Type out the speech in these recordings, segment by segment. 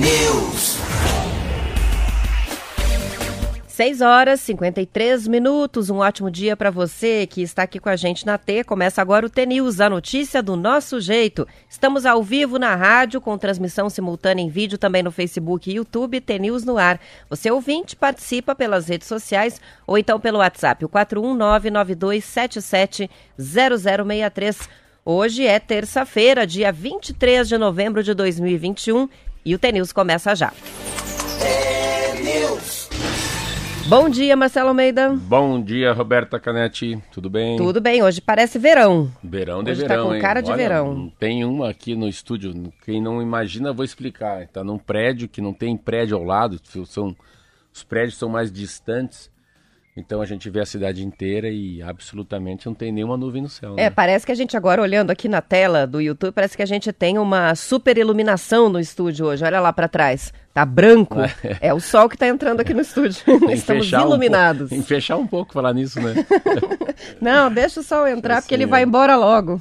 News. 6 horas e 53 minutos. Um ótimo dia para você que está aqui com a gente na T. Começa agora o T-News, a notícia do nosso jeito. Estamos ao vivo na rádio, com transmissão simultânea em vídeo também no Facebook e YouTube, T-News no ar. Você ouvinte participa pelas redes sociais ou então pelo WhatsApp, o 41992770063. Hoje é terça-feira, dia 23 de novembro de 2021 e o T-News começa já. Bom dia, Marcelo Almeida. Bom dia, Roberta Canetti. Tudo bem? Tudo bem, hoje parece verão. Verão de hoje verão, tá com hein? cara de Olha, verão. Tem uma aqui no estúdio, quem não imagina, vou explicar. Tá num prédio que não tem prédio ao lado, são, os prédios são mais distantes. Então a gente vê a cidade inteira e absolutamente não tem nenhuma nuvem no céu. É, né? parece que a gente agora olhando aqui na tela do YouTube, parece que a gente tem uma super iluminação no estúdio hoje. Olha lá para trás. Tá branco. É o sol que tá entrando aqui no estúdio. Estamos um iluminados. pouco- tem que fechar um pouco falar nisso, né? Não, deixa o sol entrar porque ele Assim, vai é. embora logo.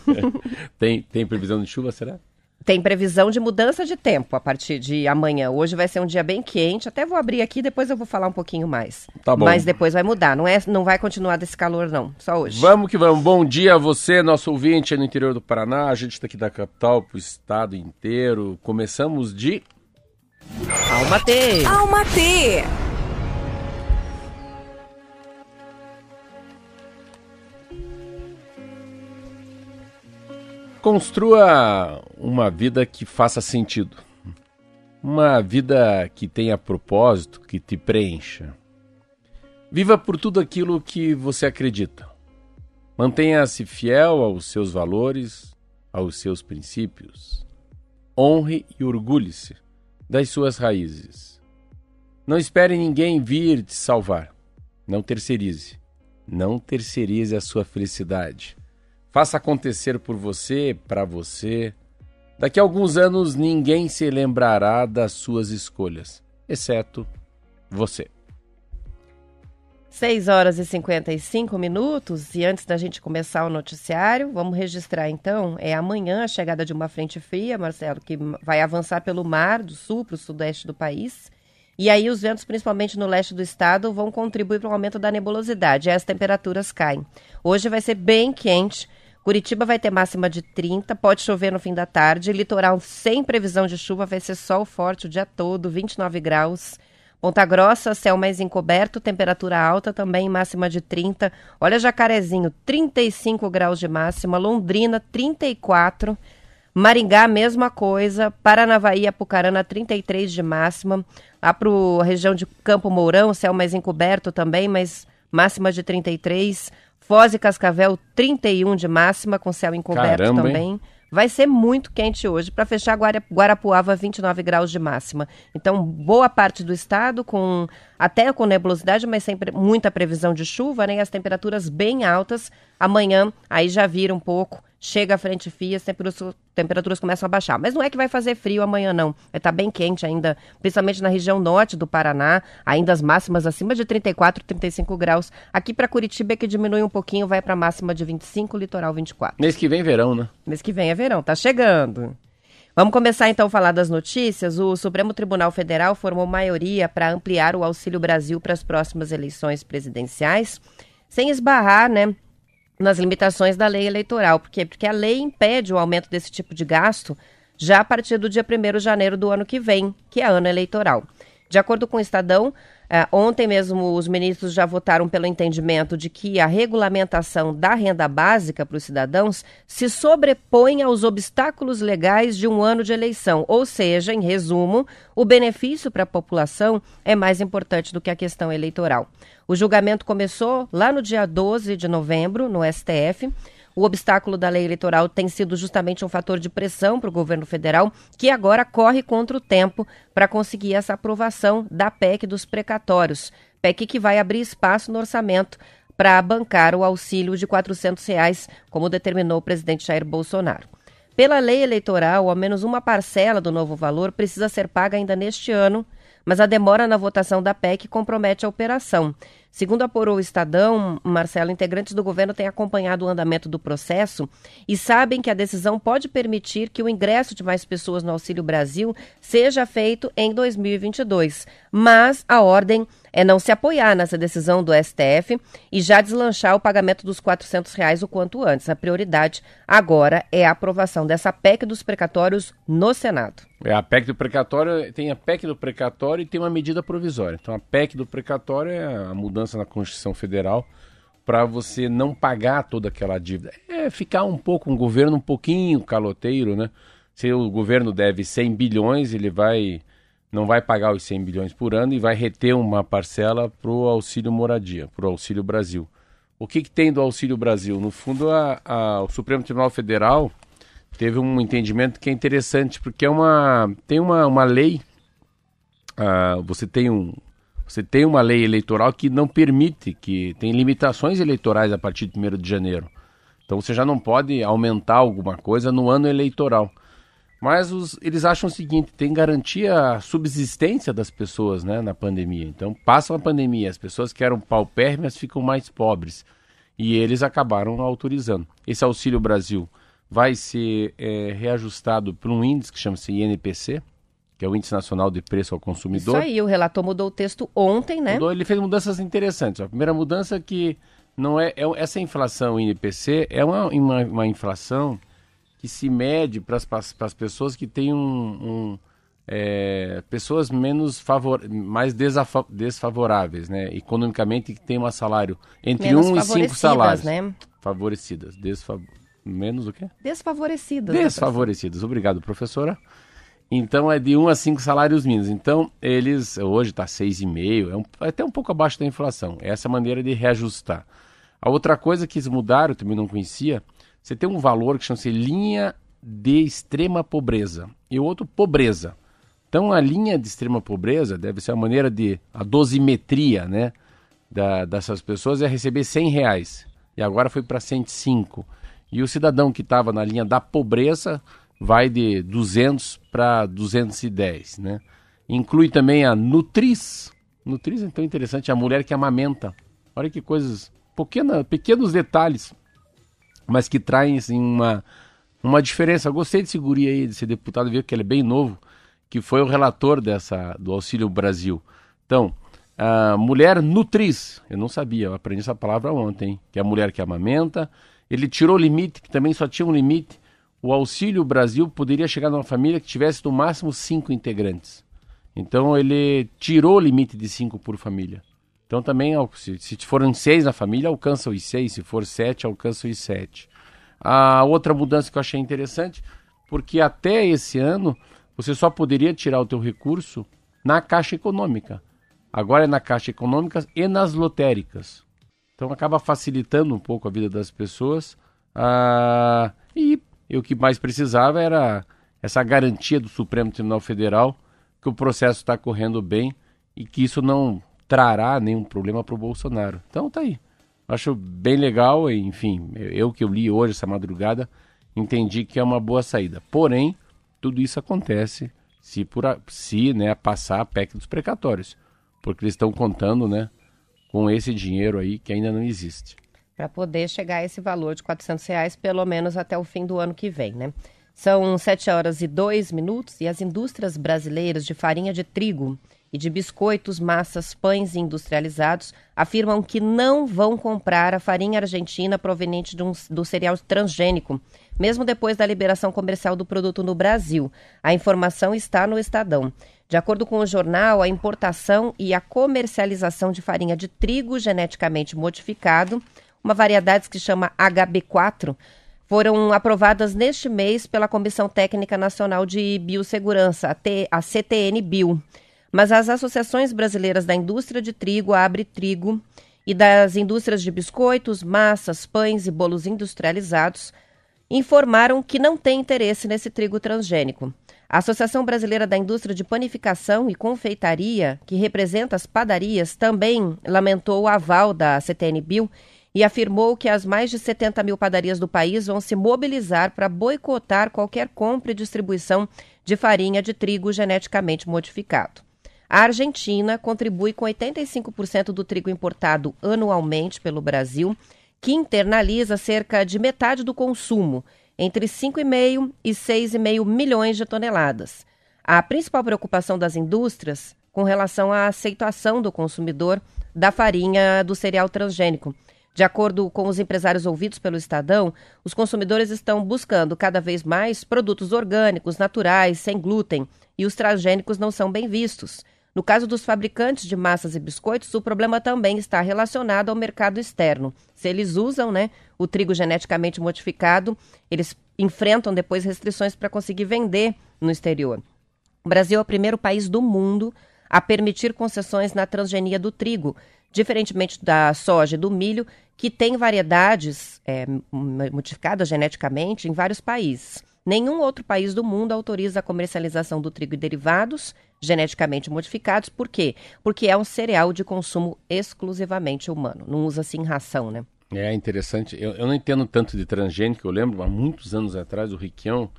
tem, tem previsão de chuva, será? Tem previsão de mudança de tempo a partir de amanhã. Hoje vai ser um dia bem quente. Até vou abrir aqui, depois eu vou falar um pouquinho mais. Tá bom. Mas depois vai mudar. Não, é, não vai continuar desse calor, não. Só hoje. Vamos que vamos. Bom dia a você, nosso ouvinte aí no interior do Paraná. A gente está aqui da capital para o estado inteiro. Começamos de Alma T. Construa uma vida que faça sentido. Uma vida que tenha propósito, que te preencha. Viva por tudo aquilo que você acredita. Mantenha-se fiel aos seus valores, aos seus princípios. Honre e orgulhe-se das suas raízes. Não espere ninguém vir te salvar. Não terceirize. Não terceirize a sua felicidade. Faça acontecer por você, para você. Daqui a alguns anos ninguém se lembrará das suas escolhas, exceto você. 6 horas e 55 minutos. E antes da gente começar o noticiário, vamos registrar então. É amanhã a chegada de uma frente fria, Marcelo, que vai avançar pelo mar do sul para o sudeste do país. E aí os ventos, principalmente no leste do estado, vão contribuir para o aumento da nebulosidade. E as temperaturas caem. Hoje vai ser bem quente. Curitiba vai ter máxima de 30, pode chover no fim da tarde. Litoral sem previsão de chuva, vai ser sol forte o dia todo, 29 graus. Ponta Grossa, céu mais encoberto, temperatura alta também, máxima de 30. Olha Jacarezinho, 35 graus de máxima. Londrina, 34. Maringá, mesma coisa. Paranavaí, Apucarana, 33 de máxima. Lá para a região de Campo Mourão, céu mais encoberto também, mas máxima de 33. Foz e Cascavel, 31 de máxima, com céu encoberto Caramba, hein? também. Vai ser muito quente hoje. Para fechar, Guara- Guarapuava, 29 graus de máxima. Então, boa parte do estado, com até com nebulosidade, mas sempre muita previsão de chuva, né? E as temperaturas bem altas. Amanhã, aí já vira um pouco. Chega a frente fria, as temperaturas, temperaturas começam a baixar. Mas não é que vai fazer frio amanhã, não. Vai estar bem quente ainda, principalmente na região norte do Paraná. Ainda as máximas acima de 34, 35 graus. Aqui para Curitiba é que diminui um pouquinho, vai para máxima de 25, litoral 24. Mês que vem, verão, né? Mês que vem é verão, tá chegando. Vamos começar então a falar das notícias. O Supremo Tribunal Federal formou maioria para ampliar o Auxílio Brasil para as próximas eleições presidenciais, sem esbarrar, né, nas limitações da lei eleitoral. Por quê? Porque a lei impede o aumento desse tipo de gasto já a partir do dia 1 de janeiro do ano que vem, que é ano eleitoral. De acordo com o Estadão, eh, ontem mesmo os ministros já votaram pelo entendimento de que a regulamentação da renda básica para os cidadãos se sobrepõe aos obstáculos legais de um ano de eleição. Ou seja, em resumo, o benefício para a população é mais importante do que a questão eleitoral. O julgamento começou lá no dia 12 de novembro, no STF. O obstáculo da lei eleitoral tem sido justamente um fator de pressão para o governo federal, que agora corre contra o tempo para conseguir essa aprovação da PEC dos precatórios. PEC que vai abrir espaço no orçamento para bancar o auxílio de 400 reais, como determinou o presidente Jair Bolsonaro. Pela lei eleitoral, ao menos uma parcela do novo valor precisa ser paga ainda neste ano, mas a demora na votação da PEC compromete a operação. Segundo apurou o Estadão, Marcelo, integrantes do governo têm acompanhado o andamento do processo e sabem que a decisão pode permitir que o ingresso de mais pessoas no Auxílio Brasil seja feito em 2022. Mas a ordem é não se apoiar nessa decisão do STF e já deslanchar o pagamento dos 400 reais o quanto antes. A prioridade agora é a aprovação dessa PEC dos precatórios no Senado. É, a PEC do precatório tem a PEC do precatório e tem uma medida provisória. Então a PEC do precatório é a mudança na Constituição Federal para você não pagar toda aquela dívida. É ficar um pouco, um governo um pouquinho caloteiro, né? Se o governo deve 100 bilhões, ele vai não vai pagar os 100 bilhões por ano e vai reter uma parcela para o Auxílio Moradia, para o Auxílio Brasil. O que, que, tem do Auxílio Brasil? No fundo, a, a, o Supremo Tribunal Federal teve um entendimento que é interessante, porque é uma, tem uma, uma lei, uh, você, tem um, você tem uma lei eleitoral que não permite, que tem limitações eleitorais a partir de 1 de janeiro. Então você já não pode aumentar alguma coisa no ano eleitoral. Mas os, eles acham o seguinte: tem garantia a subsistência das pessoas né, na pandemia. Então, passam a pandemia, as pessoas que eram paupérrimas ficam mais pobres. E eles acabaram autorizando. Esse Auxílio Brasil vai ser é, reajustado por um índice que chama-se INPC, que é o Índice Nacional de Preço ao Consumidor. Isso aí, o relator mudou o texto ontem, né? Mudou, ele fez mudanças interessantes. A primeira mudança é que não é, é essa inflação INPC é uma, uma, uma inflação que se mede para as pessoas que têm um, um é, pessoas menos favor, mais desfavoráveis, né? Economicamente que tem um salário entre menos um e cinco salários. Né? Favorecidas, desfav... menos o quê? Desfavorecidas. Desfavorecidas. Obrigado, professora. Então é de um a cinco salários mínimos. Então eles hoje está seis e meio, é um, é até um pouco abaixo da inflação. Essa é a maneira de reajustar. A outra coisa que eles mudaram, eu também não conhecia, você tem um valor que chama-se linha de extrema pobreza e o outro pobreza. Então a linha de extrema pobreza deve ser a maneira de a dosimetria, né, da, dessas pessoas é receber 100 reais e agora foi para 105. E o cidadão que estava na linha da pobreza vai de 200 para 210, né? Inclui também a Nutris. Nutris é tão interessante, a mulher que amamenta. Olha que coisas, pequena, pequenos detalhes mas que trazem assim, uma, uma diferença. Eu gostei desse guri aí, desse deputado, viu que ele é bem novo, que foi o relator dessa do Auxílio Brasil. Então, a mulher nutriz, eu não sabia, eu aprendi essa palavra ontem, que é a mulher que amamenta. Ele tirou o limite, que também só tinha um limite. O Auxílio Brasil poderia chegar numa família que tivesse no máximo cinco integrantes. Então ele tirou o limite de cinco por família. Então também, se, se forem seis na família, alcança os seis. Se for sete, alcança os sete. A outra mudança que eu achei interessante, porque até esse ano você só poderia tirar o teu recurso na Caixa Econômica. Agora é na Caixa Econômica e nas lotéricas. Então acaba facilitando um pouco a vida das pessoas. Ah, e, e o que mais precisava era essa garantia do Supremo Tribunal Federal que o processo está correndo bem e que isso não trará nenhum problema para o Bolsonaro. Então tá aí. Acho bem legal, enfim, eu que eu li hoje essa madrugada, entendi que é uma boa saída. Porém, tudo isso acontece se por se, né, passar a PEC dos precatórios, porque eles estão contando, né, com esse dinheiro aí que ainda não existe. Para poder chegar a esse valor de 400 reais, pelo menos até o fim do ano que vem, né? São 7 horas e 2 minutos e as indústrias brasileiras de farinha de trigo e de biscoitos, massas, pães industrializados afirmam que não vão comprar a farinha argentina proveniente um, do cereal transgênico, mesmo depois da liberação comercial do produto no Brasil. A informação está no Estadão. De acordo com o jornal, a importação e a comercialização de farinha de trigo geneticamente modificado, uma variedade que chama HB4, foram aprovadas neste mês pela Comissão Técnica Nacional de Biossegurança, a CTN Bio. Mas as associações brasileiras da indústria de trigo, Abre Trigo, e das indústrias de biscoitos, massas, pães e bolos industrializados informaram que não tem interesse nesse trigo transgênico. A Associação Brasileira da Indústria de Panificação e Confeitaria, que representa as padarias, também lamentou o aval da CTN Bio e afirmou que as mais de 70 mil padarias do país vão se mobilizar para boicotar qualquer compra e distribuição de farinha de trigo geneticamente modificado. A Argentina contribui com 85% do trigo importado anualmente pelo Brasil, que internaliza cerca de metade do consumo, entre 5,5 e 6,5 milhões de toneladas. A principal preocupação das indústrias com relação à aceitação do consumidor da farinha do cereal transgênico. De acordo com os empresários ouvidos pelo Estadão, os consumidores estão buscando cada vez mais produtos orgânicos, naturais, sem glúten, e os transgênicos não são bem vistos. No caso dos fabricantes de massas e biscoitos, o problema também está relacionado ao mercado externo. Se eles usam né, o trigo geneticamente modificado, eles enfrentam depois restrições para conseguir vender no exterior. O Brasil é o primeiro país do mundo a permitir concessões na transgenia do trigo, diferentemente da soja e do milho, que tem variedades é, modificadas geneticamente em vários países. Nenhum outro país do mundo autoriza a comercialização do trigo e derivados geneticamente modificados. Por quê? Porque é um cereal de consumo exclusivamente humano. Não usa assim ração, né? É interessante. Eu, eu não entendo tanto de transgênico. Eu lembro há muitos anos atrás o Riquião,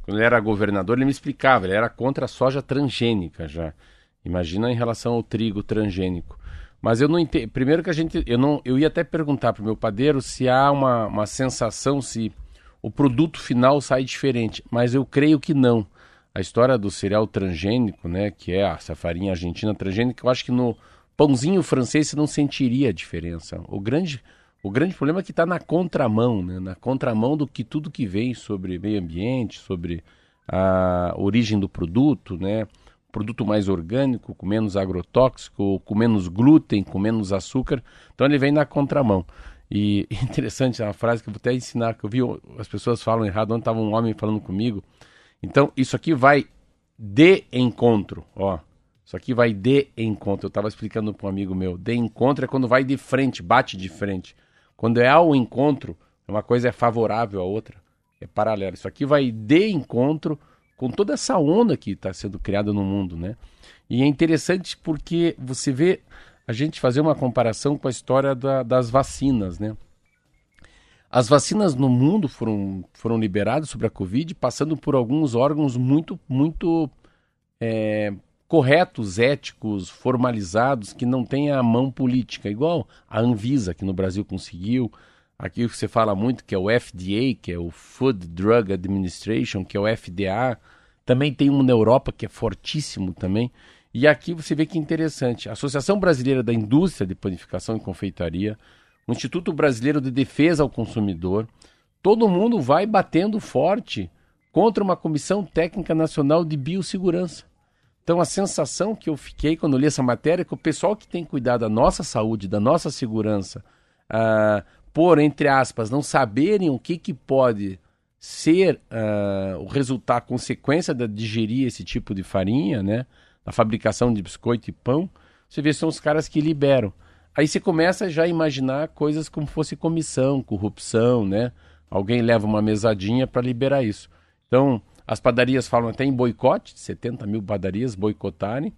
quando ele era governador, ele me explicava. Ele era contra a soja transgênica já. Imagina em relação ao trigo transgênico. Mas eu não entendo. Primeiro que a gente. Eu, não, eu ia até perguntar para o meu padeiro se há uma, uma sensação, se o produto final sai diferente. Mas eu creio que não. A história do cereal transgênico, né? Que é essa farinha argentina transgênica, eu acho que no pãozinho francês você não sentiria a diferença. O grande, o grande problema é que está na contramão, né? Na contramão do que tudo que vem sobre meio ambiente, sobre a origem do produto, né? produto mais orgânico, com menos agrotóxico, com menos glúten, com menos açúcar. Então ele vem na contramão. E interessante, é uma frase que eu vou até ensinar, que eu vi as pessoas falam errado, ontem estava um homem falando comigo. Então, isso aqui vai de encontro, ó. Isso aqui vai de encontro. Eu estava explicando para um amigo meu. De encontro é quando vai de frente, bate de frente. Quando é ao encontro, uma coisa é favorável à outra. É paralelo. Isso aqui vai de encontro com toda essa onda que está sendo criada no mundo, né? E é interessante porque você vê a gente fazer uma comparação com a história da, das vacinas, né? As vacinas no mundo foram, foram liberadas sobre a Covid, passando por alguns órgãos muito, muito é, corretos, éticos, formalizados, que não têm a mão política, igual a Anvisa, que no Brasil conseguiu, Aqui você fala muito que é o FDA, que é o Food Drug Administration, que é o FDA. Também tem um na Europa que é fortíssimo também. E aqui você vê que interessante. A Associação Brasileira da Indústria de Panificação e Confeitaria, o Instituto Brasileiro de Defesa ao Consumidor, todo mundo vai batendo forte contra uma Comissão Técnica Nacional de Biossegurança. Então a sensação que eu fiquei quando li essa matéria é que o pessoal que tem cuidado da nossa saúde, da nossa segurança, uh, por, entre aspas, não saberem o que, que pode ser uh, o resultado, a consequência de digerir esse tipo de farinha, né? Da fabricação de biscoito e pão, você vê são os caras que liberam. Aí você começa já a imaginar coisas como fosse comissão, corrupção, né? Alguém leva uma mesadinha para liberar isso. Então, as padarias falam até em boicote, 70 mil padarias boicotarem.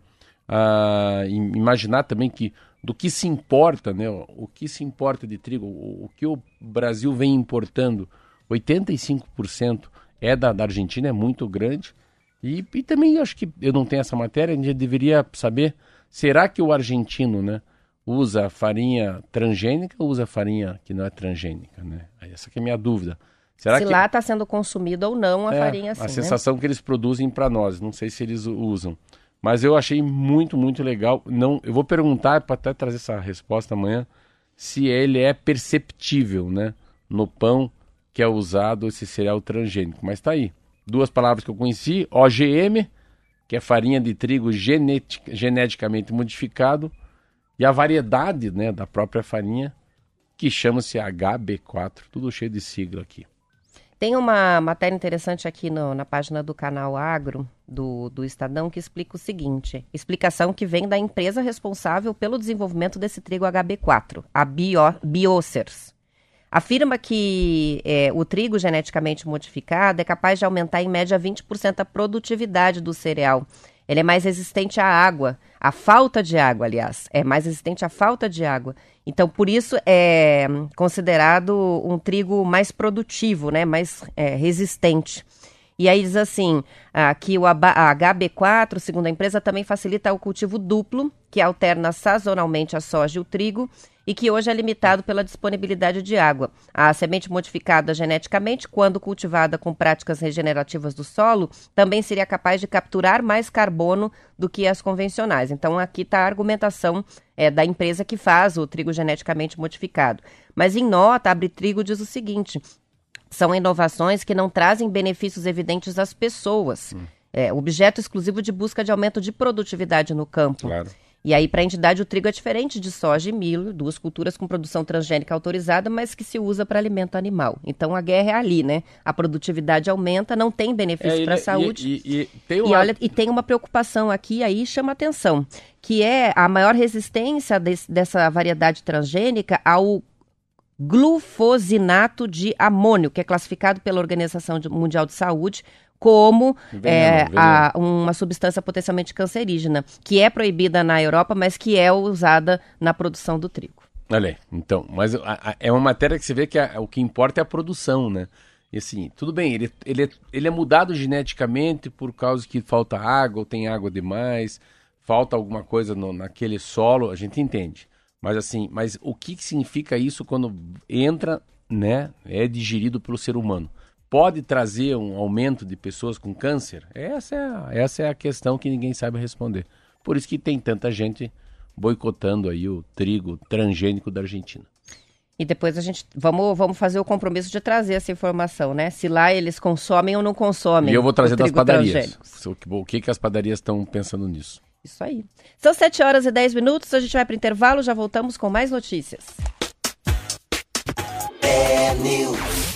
Uh, imaginar também que do que se importa, né? O que se importa de trigo, o, o que o Brasil vem importando, 85% é da, da Argentina, é muito grande. E, e também acho que eu não tenho essa matéria, a gente deveria saber, será que o argentino, né, usa farinha transgênica ou usa farinha que não é transgênica, né? Essa é a minha dúvida. Será se que... lá está sendo consumida ou não a é, farinha assim, A né? sensação né? que eles produzem para nós, não sei se eles usam. Mas eu achei muito, muito legal. Não, eu vou perguntar para até trazer essa resposta amanhã se ele é perceptível, né, no pão que é usado esse cereal transgênico. Mas está aí. Duas palavras que eu conheci: OGM, que é farinha de trigo genetic, geneticamente modificado, e a variedade, né, da própria farinha que chama-se HB4, tudo cheio de sigla aqui. Tem uma matéria interessante aqui no, na página do canal Agro, do, do Estadão, que explica o seguinte: explicação que vem da empresa responsável pelo desenvolvimento desse trigo HB4, a Bio, Biocers. Afirma que é, o trigo geneticamente modificado é capaz de aumentar em média 20% a produtividade do cereal. Ele é mais resistente à água, à falta de água, aliás, é mais resistente à falta de água então, por isso é considerado um trigo mais produtivo, né, mais é, resistente. E aí diz assim, ah, que o HB4, segundo a empresa, também facilita o cultivo duplo, que alterna sazonalmente a soja e o trigo, e que hoje é limitado pela disponibilidade de água. A semente modificada geneticamente, quando cultivada com práticas regenerativas do solo, também seria capaz de capturar mais carbono do que as convencionais. Então, aqui está a argumentação é, da empresa que faz o trigo geneticamente modificado. Mas em nota, Abre Trigo diz o seguinte: são inovações que não trazem benefícios evidentes às pessoas. Hum. É, objeto exclusivo de busca de aumento de produtividade no campo. Claro. E aí, para a entidade, o trigo é diferente de soja e milho, duas culturas com produção transgênica autorizada, mas que se usa para alimento animal. Então a guerra é ali, né? A produtividade aumenta, não tem benefício é, para a saúde. E, e, e, tem uma... olha, e tem uma preocupação aqui, aí chama atenção, que é a maior resistência desse, dessa variedade transgênica ao glufosinato de amônio, que é classificado pela Organização Mundial de Saúde como veneno, é, veneno. A, uma substância potencialmente cancerígena, que é proibida na Europa, mas que é usada na produção do trigo. Olha aí, então, mas a, a, é uma matéria que você vê que o que importa é a produção, né? E assim, tudo bem, ele, ele, é, ele é mudado geneticamente por causa que falta água, ou tem água demais, falta alguma coisa no, naquele solo, a gente entende. Mas assim, mas o que, que significa isso quando entra, né, é digerido pelo ser humano? pode trazer um aumento de pessoas com câncer? Essa é, a, essa é a questão que ninguém sabe responder. Por isso que tem tanta gente boicotando aí o trigo transgênico da Argentina. E depois a gente vamos, vamos fazer o compromisso de trazer essa informação, né? Se lá eles consomem ou não consomem. E eu vou trazer das padarias. O que, que as padarias estão pensando nisso? Isso aí. São 7 horas e 10 minutos, a gente vai para o intervalo, já voltamos com mais notícias. É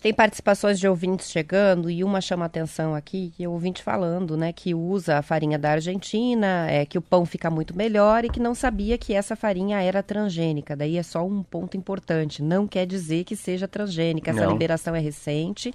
gente tem participações de ouvintes chegando e uma chama atenção aqui, que é o ouvinte falando, né, que usa a farinha da Argentina, é que o pão fica muito melhor e que não sabia que essa farinha era transgênica. Daí é só um ponto importante, não quer dizer que seja transgênica. Essa não. liberação é recente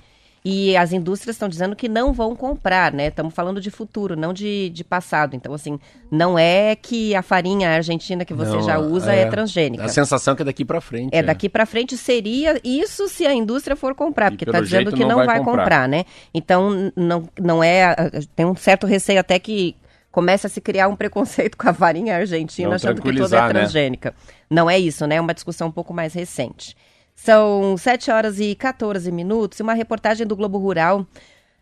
e as indústrias estão dizendo que não vão comprar, né? Estamos falando de futuro, não de, de passado. Então, assim, não é que a farinha argentina que você não, já usa é, é, transgênica. A sensação é que é daqui para frente. É, é, daqui para frente seria isso se a indústria for comprar, porque está dizendo que não, não vai, vai comprar. comprar, né? Então, não, não é. Tem um certo receio até que começa a se criar um preconceito com a farinha argentina, não achando que toda é né? transgênica. Né? Não é isso, né? É uma discussão um pouco mais recente. São 7 horas e 14 minutos e uma reportagem do Globo Rural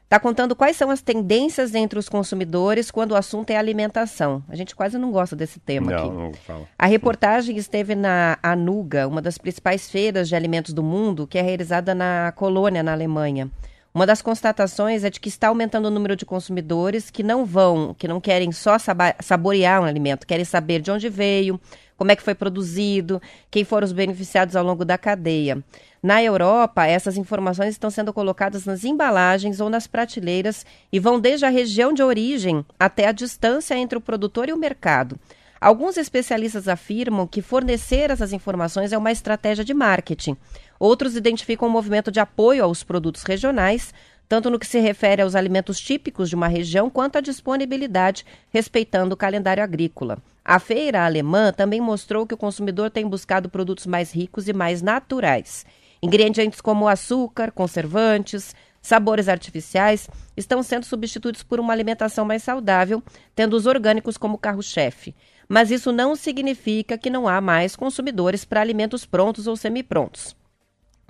está contando quais são as tendências entre os consumidores quando o assunto é alimentação. A gente quase não gosta desse tema não, aqui. Não fala. A reportagem esteve na Anuga, uma das principais feiras de alimentos do mundo, que é realizada na Colônia, na Alemanha. Uma das constatações é de que está aumentando o número de consumidores que não vão, que não querem só saborear um alimento, querem saber de onde veio, como é que foi produzido, quem foram os beneficiados ao longo da cadeia. Na Europa, essas informações estão sendo colocadas nas embalagens ou nas prateleiras e vão desde a região de origem até a distância entre o produtor e o mercado. Alguns especialistas afirmam que fornecer essas informações é uma estratégia de marketing. Outros identificam um movimento de apoio aos produtos regionais, tanto no que se refere aos alimentos típicos de uma região quanto à disponibilidade, respeitando o calendário agrícola. A feira alemã também mostrou que o consumidor tem buscado produtos mais ricos e mais naturais. Ingredientes como açúcar, conservantes, sabores artificiais estão sendo substituídos por uma alimentação mais saudável, tendo os orgânicos como carro-chefe. Mas isso não significa que não há mais consumidores para alimentos prontos ou semi-prontos.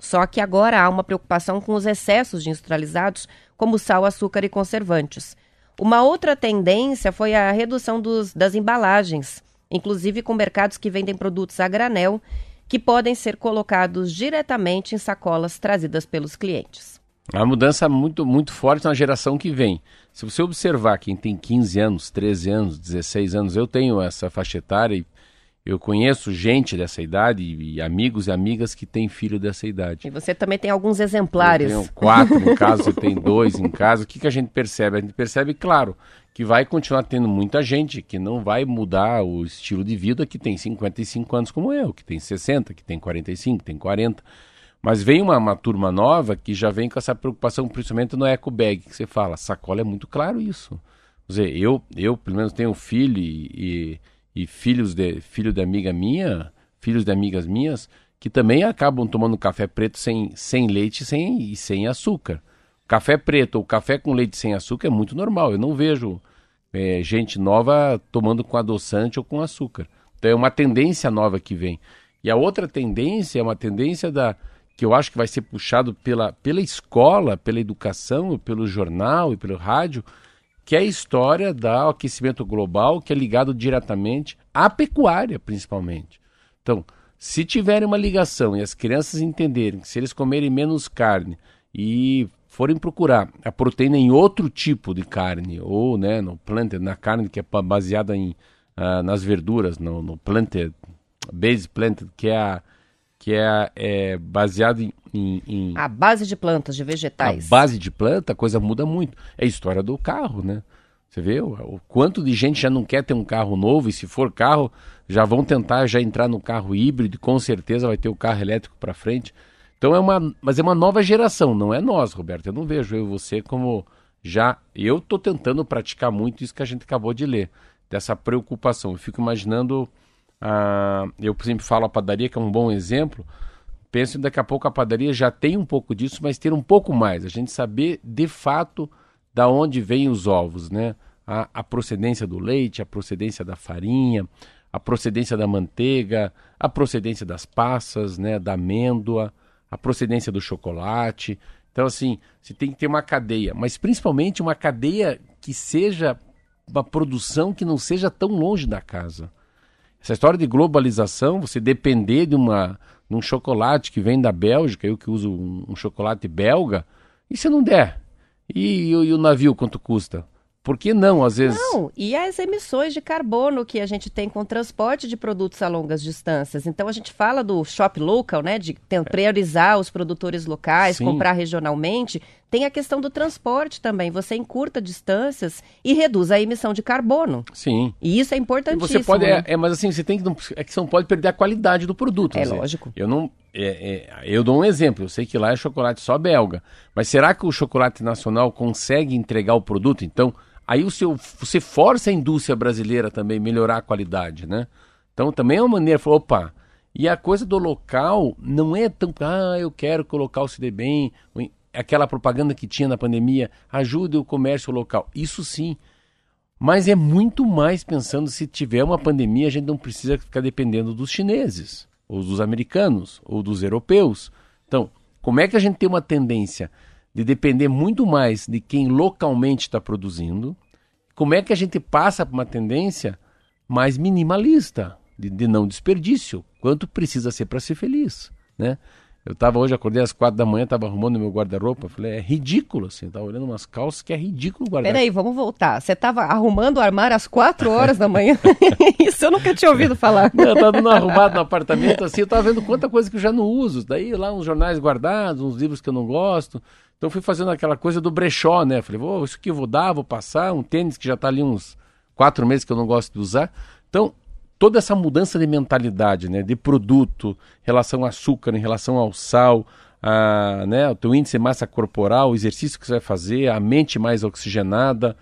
Só que agora há uma preocupação com os excessos de industrializados, como sal, açúcar e conservantes. Uma outra tendência foi a redução dos, das embalagens, inclusive com mercados que vendem produtos a granel, que podem ser colocados diretamente em sacolas trazidas pelos clientes. Uma mudança muito, muito forte na geração que vem. Se você observar quem tem 15 anos, 13 anos, 16 anos, eu tenho essa faixa etária e eu conheço gente dessa idade e amigos e amigas que têm filho dessa idade. E você também tem alguns exemplares. Eu tenho quatro em casa, você tem dois em casa. O que, que a gente percebe? A gente percebe, claro, que vai continuar tendo muita gente que não vai mudar o estilo de vida que tem 55 anos como eu, que tem 60, que tem 45, que tem 40. Mas vem uma, uma turma nova que já vem com essa preocupação, principalmente no eco bag, que você fala, sacola é muito claro isso. dizer, eu, eu pelo menos tenho filho e, e, e filhos de filho de amiga minha, filhos de amigas minhas, que também acabam tomando café preto sem, sem leite sem, e sem açúcar. Café preto ou café com leite sem açúcar é muito normal. Eu não vejo é, gente nova tomando com adoçante ou com açúcar. Então é uma tendência nova que vem. E a outra tendência é uma tendência da que eu acho que vai ser puxado pela, pela escola, pela educação, pelo jornal e pelo rádio, que é a história do aquecimento global, que é ligado diretamente à pecuária, principalmente. Então, se tiverem uma ligação e as crianças entenderem que se eles comerem menos carne e forem procurar a proteína em outro tipo de carne, ou né, no planted, na carne que é baseada em, uh, nas verduras, no, no planted, base planted, que é, a, que é, é baseado em, em, em, A base de plantas, de vegetais. A base de planta, a coisa muda muito. É a história do carro, né? Você vê o, quanto de gente já não quer ter um carro novo e se for carro, já vão tentar já entrar no carro híbrido, com certeza vai ter o carro elétrico para frente. Então é uma, mas é uma nova geração, não é nós, Roberto. Eu não vejo eu e você como já. Eu estou tentando praticar muito isso que a gente acabou de ler, dessa preocupação. Eu fico imaginando, ah, eu exemplo falo a padaria que é um bom exemplo. Penso que daqui a pouco a padaria já tem um pouco disso, mas ter um pouco mais. A gente saber de fato da onde vêm os ovos, né? A, a procedência do leite, a procedência da farinha, a procedência da manteiga, a procedência das passas, né? Da amêndoa a procedência do chocolate. Então, assim, você tem que ter uma cadeia, mas principalmente uma cadeia que seja uma produção que não seja tão longe da casa. Essa história de globalização, você depender de, uma, de um chocolate que vem da Bélgica, eu que uso um, um chocolate belga, e se não der? E, e, e o navio quanto custa? Por que não, às vezes? Não, e as emissões de carbono que a gente tem com o transporte de produtos a longas distâncias. Então a gente fala do shop local, né? De priorizar os produtores locais, Sim. comprar regionalmente. Tem a questão do transporte também. Você encurta distâncias e reduz a emissão de carbono. Sim. E isso é importantíssimo. E você pode, é, é, mas assim, você tem que. É que você não pode perder a qualidade do produto. É dizer, lógico. Eu não. É, é, eu dou um exemplo. Eu sei que lá é chocolate só belga. Mas será que o chocolate nacional consegue entregar o produto? Então aí o seu, você força a indústria brasileira também melhorar a qualidade, né? Então também é uma maneira, opa, e a coisa do local não é tão, ah, eu quero que o dê bem, aquela propaganda que tinha na pandemia, ajude o comércio local. Isso sim. Mas é muito mais pensando se tiver uma pandemia, a gente não precisa ficar dependendo dos chineses, ou dos americanos, ou dos europeus. Então, como é que a gente tem uma tendência de depender muito mais de quem localmente está produzindo. Como é que a gente passa para uma tendência mais minimalista, de, de não desperdício? Quanto precisa ser para ser feliz, né? Eu estava hoje, acordei às quatro da manhã, estava arrumando meu guarda-roupa. Falei, é ridículo, assim. Tava olhando umas calças que é ridículo guardar. Peraí, vamos voltar. Você estava arrumando o armário às quatro horas da manhã? Isso eu nunca tinha ouvido falar. eu estava dando arrumado no apartamento, assim, eu estava vendo quanta coisa que eu já não uso. Daí lá uns jornais guardados, uns livros que eu não gosto. Então fui fazendo aquela coisa do brechó, né? Falei, vou, isso aqui eu vou dar, vou passar. Um tênis que já está ali uns quatro meses que eu não gosto de usar. Então, toda essa mudança de mentalidade, né? De produto, relação ao açúcar, em relação ao sal, a, né? o teu índice de massa corporal, o exercício que você vai fazer, a mente mais oxigenada,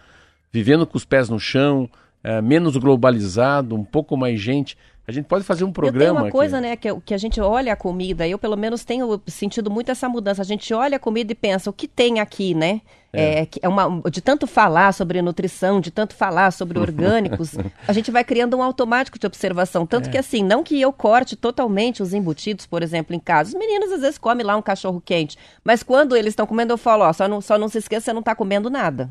vivendo com os pés no chão, é, menos globalizado, um pouco mais gente. A gente pode fazer um programa. Tem uma coisa, aqui. né, que, que a gente olha a comida, eu pelo menos tenho sentido muito essa mudança. A gente olha a comida e pensa, o que tem aqui, né? É. É, é uma, de tanto falar sobre nutrição, de tanto falar sobre orgânicos, a gente vai criando um automático de observação. Tanto é. que assim, não que eu corte totalmente os embutidos, por exemplo, em casa. Os meninos às vezes comem lá um cachorro quente, mas quando eles estão comendo, eu falo, ó, só não, só não se esqueça, você não está comendo nada.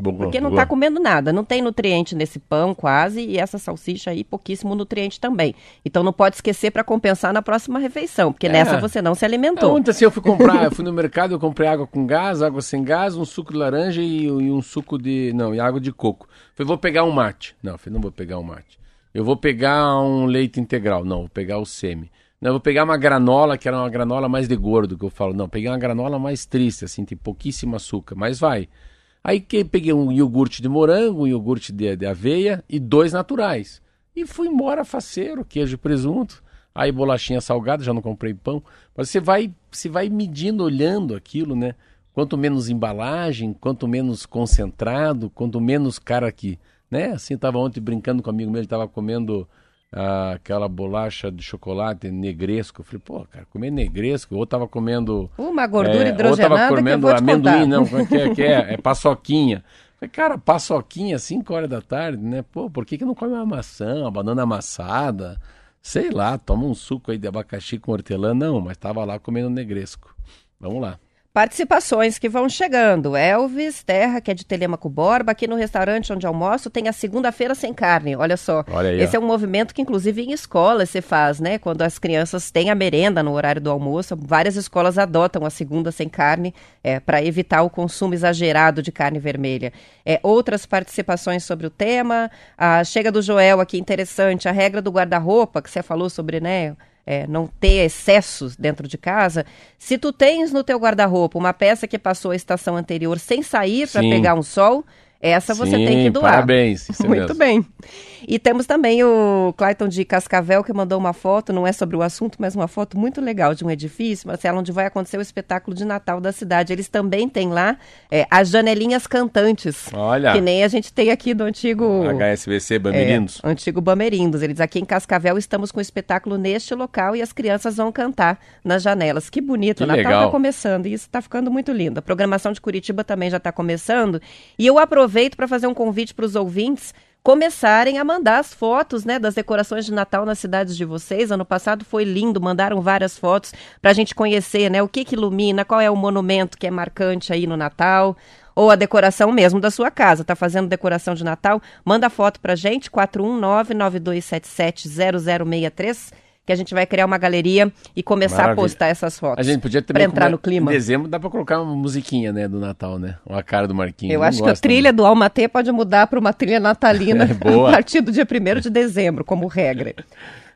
Boa, Porque não está comendo nada, não tem nutriente nesse pão quase e essa salsicha aí pouquíssimo nutriente também. Então não pode esquecer para compensar na próxima refeição, porque é. nessa você não se alimentou. Ontem assim eu fui comprar, eu fui no mercado, eu comprei água com gás, água sem gás, um suco de laranja e, e um suco de, não, e água de coco. Falei, vou pegar um mate. Não, falei, não vou pegar um mate. Eu vou pegar um leite integral. Não, vou pegar o semi. Não, eu vou pegar uma granola, que era uma granola mais de gordo, que eu falo. Não, peguei uma granola mais triste, assim, tem pouquíssimo açúcar, mas vai. Aí que peguei um iogurte de morango, um iogurte de, de aveia e dois naturais. E fui embora faceiro, queijo e presunto. Aí bolachinha salgada, já não comprei pão. Mas você vai, você vai medindo, olhando aquilo, né? quanto menos embalagem, quanto menos concentrado, quanto menos cara que, né? Assim, estava ontem brincando com um amigo meu, ele estava comendo ah, aquela bolacha de chocolate negresco. Eu falei, pô, cara, comer negresco, ou tava comendo... Uma gordura é, hidrogenada ou tava comendo amendoim, não, como é que é? Que é, é paçoquinha. Falei, cara, paçoquinha, 5 horas da tarde, né? Pô, por que, que não come uma maçã, uma banana amassada? Sei lá, toma um suco aí de abacaxi com hortelã. Não, mas tava lá comendo negresco. Vamos lá. Participações que vão chegando. Elvis Terra, que é de Telemaco Borba, aqui no restaurante onde almoço tem a segunda-feira sem carne. Olha só. Olha aí, Esse ó. é um movimento que, inclusive, em escolas se faz, né? Quando as crianças têm a merenda no horário do almoço, várias escolas adotam a segunda sem carne é, para evitar o consumo exagerado de carne vermelha. É, outras participações sobre o tema. A chega do Joel aqui, interessante. A regra do guarda-roupa, que você falou sobre, né? É, não ter excessos dentro de casa, se tu tens no teu guarda-roupa uma peça que passou a estação anterior sem sair para pegar um sol, essa você Sim, tem que doar. Parabéns. Muito mesmo. bem. E temos também o Clayton de Cascavel que mandou uma foto, não é sobre o assunto, mas uma foto muito legal de um edifício, Marcelo, onde vai acontecer o espetáculo de Natal da cidade. Eles também têm lá é, as janelinhas cantantes. Olha. Que nem a gente tem aqui do antigo. HSBC Bamerindos. É, antigo Bamerindos. Eles aqui em Cascavel estamos com o espetáculo neste local e as crianças vão cantar nas janelas. Que bonito. Que o Natal está começando e isso está ficando muito lindo. A programação de Curitiba também já está começando. E eu aproveito para fazer um convite para os ouvintes começarem a mandar as fotos, né, das decorações de Natal nas cidades de vocês. Ano passado foi lindo, mandaram várias fotos para a gente conhecer, né, o que que ilumina, qual é o monumento que é marcante aí no Natal, ou a decoração mesmo da sua casa. Tá fazendo decoração de Natal? Manda foto para gente, 419 9277 0063 que a gente vai criar uma galeria e começar Maravilha. a postar essas fotos. A gente podia também entrar no clima. Em dezembro dá para colocar uma musiquinha, né, do Natal, né? Uma cara do Marquinhos. Eu acho que a trilha do Almatê pode mudar para uma trilha natalina é, a partir do dia 1 de dezembro, como regra.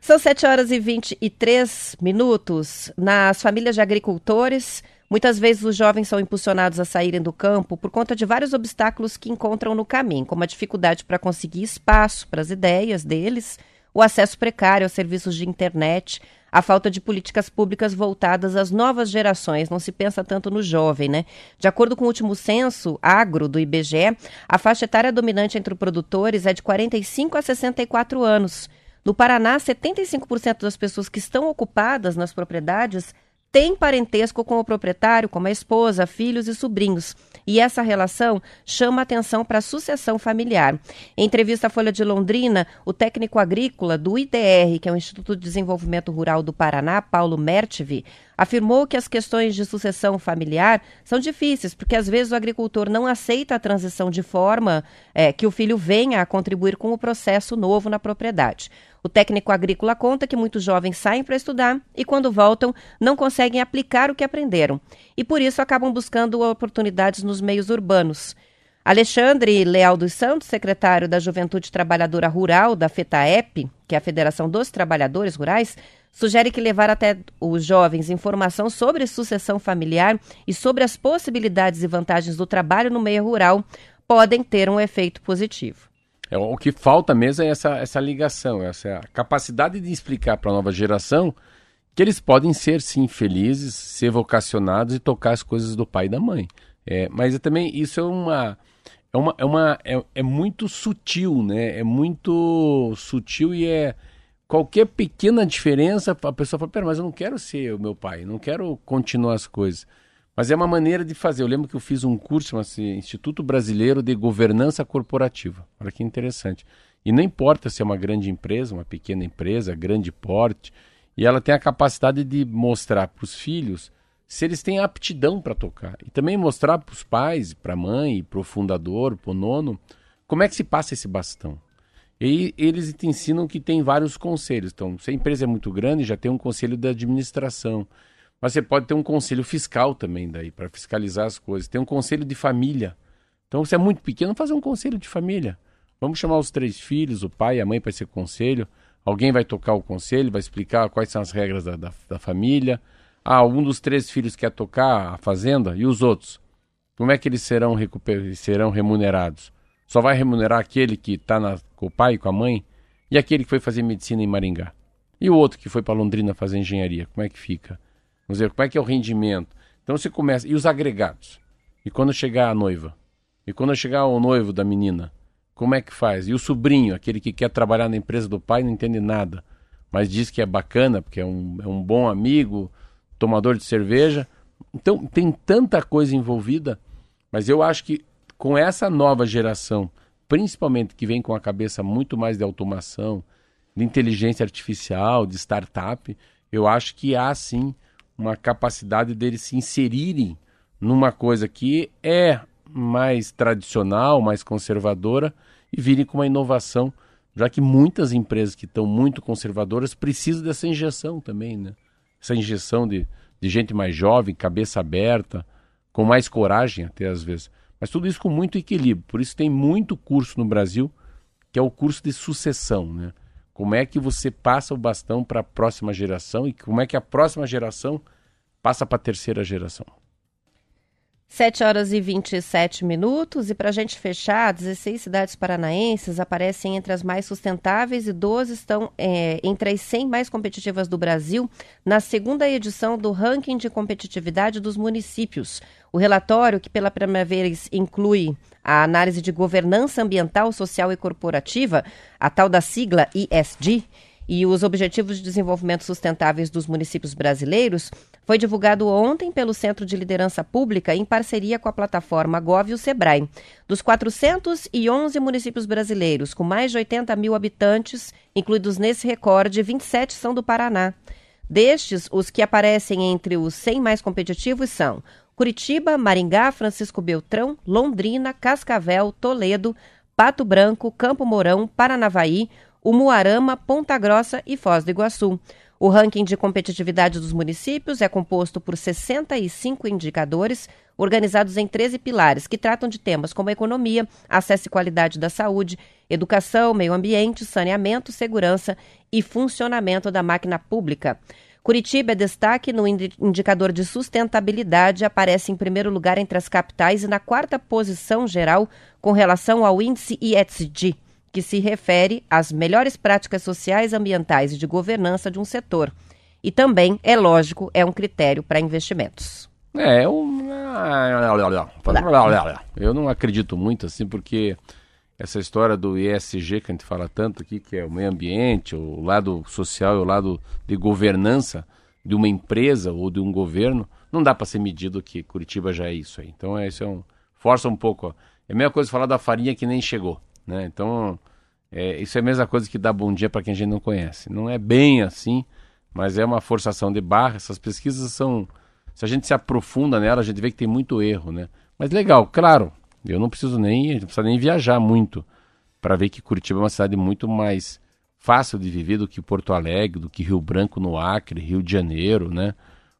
São 7 horas e 23 minutos. Nas famílias de agricultores, Muitas vezes os jovens são impulsionados a saírem do campo por conta de vários obstáculos que encontram no caminho, como a dificuldade para conseguir espaço para as ideias deles, o acesso precário aos serviços de internet, a falta de políticas públicas voltadas às novas gerações. Não se pensa tanto no jovem, né? De acordo com o último censo agro do IBGE, a faixa etária dominante entre produtores é de 45 a 64 anos. No Paraná, 75% das pessoas que estão ocupadas nas propriedades têm parentesco com o proprietário, como a esposa, filhos e sobrinhos. E essa relação chama atenção para a sucessão familiar. Em entrevista à Folha de Londrina, o técnico agrícola do IDR, que é o Instituto de Desenvolvimento Rural do Paraná, Paulo Mertvi, afirmou que as questões de sucessão familiar são difíceis, porque às vezes o agricultor não aceita a transição de forma é, que o filho venha a contribuir com o processo novo na propriedade. O técnico agrícola conta que muitos jovens saem para estudar e, quando voltam, não conseguem aplicar o que aprenderam. E por isso acabam buscando oportunidades nos meios urbanos. Alexandre Leal dos Santos, secretário da Juventude Trabalhadora Rural da FETAEP, que é a Federação dos Trabalhadores Rurais, sugere que levar até os jovens informação sobre sucessão familiar e sobre as possibilidades e vantagens do trabalho no meio rural podem ter um efeito positivo. É, o que falta mesmo é essa, essa ligação, essa capacidade de explicar para a nova geração que eles podem ser, sim, felizes, ser vocacionados e tocar as coisas do pai e da mãe. É, mas é também isso é uma. É, uma, é, uma é, é muito sutil, né? É muito sutil e é. Qualquer pequena diferença, a pessoa fala, pera, mas eu não quero ser o meu pai, não quero continuar as coisas. Mas é uma maneira de fazer. Eu lembro que eu fiz um curso, chama-se Instituto Brasileiro de Governança Corporativa. Olha que interessante. E não importa se é uma grande empresa, uma pequena empresa, grande porte, e ela tem a capacidade de mostrar para os filhos se eles têm aptidão para tocar. E também mostrar para os pais, para a mãe, para o fundador, para o nono, como é que se passa esse bastão. E eles te ensinam que tem vários conselhos. Então, se a empresa é muito grande, já tem um conselho de administração. Mas você pode ter um conselho fiscal também daí, para fiscalizar as coisas. Tem um conselho de família. Então, se é muito pequeno, fazer um conselho de família. Vamos chamar os três filhos, o pai e a mãe para esse conselho. Alguém vai tocar o conselho, vai explicar quais são as regras da, da, da família. Ah, um dos três filhos quer tocar a fazenda e os outros? Como é que eles serão, serão remunerados? Só vai remunerar aquele que está com o pai e com a mãe? E aquele que foi fazer medicina em Maringá? E o outro que foi para Londrina fazer engenharia? Como é que fica? Vamos dizer, como é que é o rendimento? Então você começa. E os agregados? E quando chegar a noiva? E quando chegar o noivo da menina? Como é que faz? E o sobrinho, aquele que quer trabalhar na empresa do pai, não entende nada, mas diz que é bacana, porque é um, é um bom amigo, tomador de cerveja. Então, tem tanta coisa envolvida, mas eu acho que com essa nova geração, principalmente que vem com a cabeça muito mais de automação, de inteligência artificial, de startup, eu acho que há sim uma capacidade deles se inserirem numa coisa que é mais tradicional, mais conservadora e virem com uma inovação, já que muitas empresas que estão muito conservadoras precisam dessa injeção também, né? Essa injeção de, de gente mais jovem, cabeça aberta, com mais coragem até às vezes. Mas tudo isso com muito equilíbrio. Por isso tem muito curso no Brasil que é o curso de sucessão, né? Como é que você passa o bastão para a próxima geração e como é que a próxima geração passa para a terceira geração. 7 horas e 27 minutos. E para a gente fechar, 16 cidades paranaenses aparecem entre as mais sustentáveis e 12 estão é, entre as 100 mais competitivas do Brasil na segunda edição do Ranking de Competitividade dos Municípios. O relatório, que pela primeira vez inclui a análise de governança ambiental, social e corporativa, a tal da sigla ISD, e os Objetivos de Desenvolvimento Sustentáveis dos Municípios Brasileiros, foi divulgado ontem pelo Centro de Liderança Pública em parceria com a plataforma Gov e o Sebrae. Dos 411 municípios brasileiros com mais de 80 mil habitantes, incluídos nesse recorde, 27 são do Paraná. Destes, os que aparecem entre os 100 mais competitivos são Curitiba, Maringá, Francisco Beltrão, Londrina, Cascavel, Toledo, Pato Branco, Campo Mourão, Paranavaí, Umuarama, Ponta Grossa e Foz do Iguaçu. O ranking de competitividade dos municípios é composto por 65 indicadores, organizados em 13 pilares, que tratam de temas como economia, acesso e qualidade da saúde, educação, meio ambiente, saneamento, segurança e funcionamento da máquina pública. Curitiba é destaque no indicador de sustentabilidade, aparece em primeiro lugar entre as capitais e na quarta posição geral com relação ao índice ESG que se refere às melhores práticas sociais, ambientais e de governança de um setor. E também, é lógico, é um critério para investimentos. É, eu... eu não acredito muito assim, porque essa história do ESG que a gente fala tanto aqui, que é o meio ambiente, o lado social e o lado de governança de uma empresa ou de um governo, não dá para ser medido que Curitiba já é isso aí. Então, é, isso é um... força um pouco. Ó. É a mesma coisa falar da farinha que nem chegou. Né? Então, é, isso é a mesma coisa que dar bom dia para quem a gente não conhece. Não é bem assim, mas é uma forçação de barra. Essas pesquisas são. Se a gente se aprofunda nela, a gente vê que tem muito erro, né? Mas legal, claro. Eu não preciso nem, não precisa nem viajar muito para ver que Curitiba é uma cidade muito mais fácil de viver do que Porto Alegre, do que Rio Branco no Acre, Rio de Janeiro, né?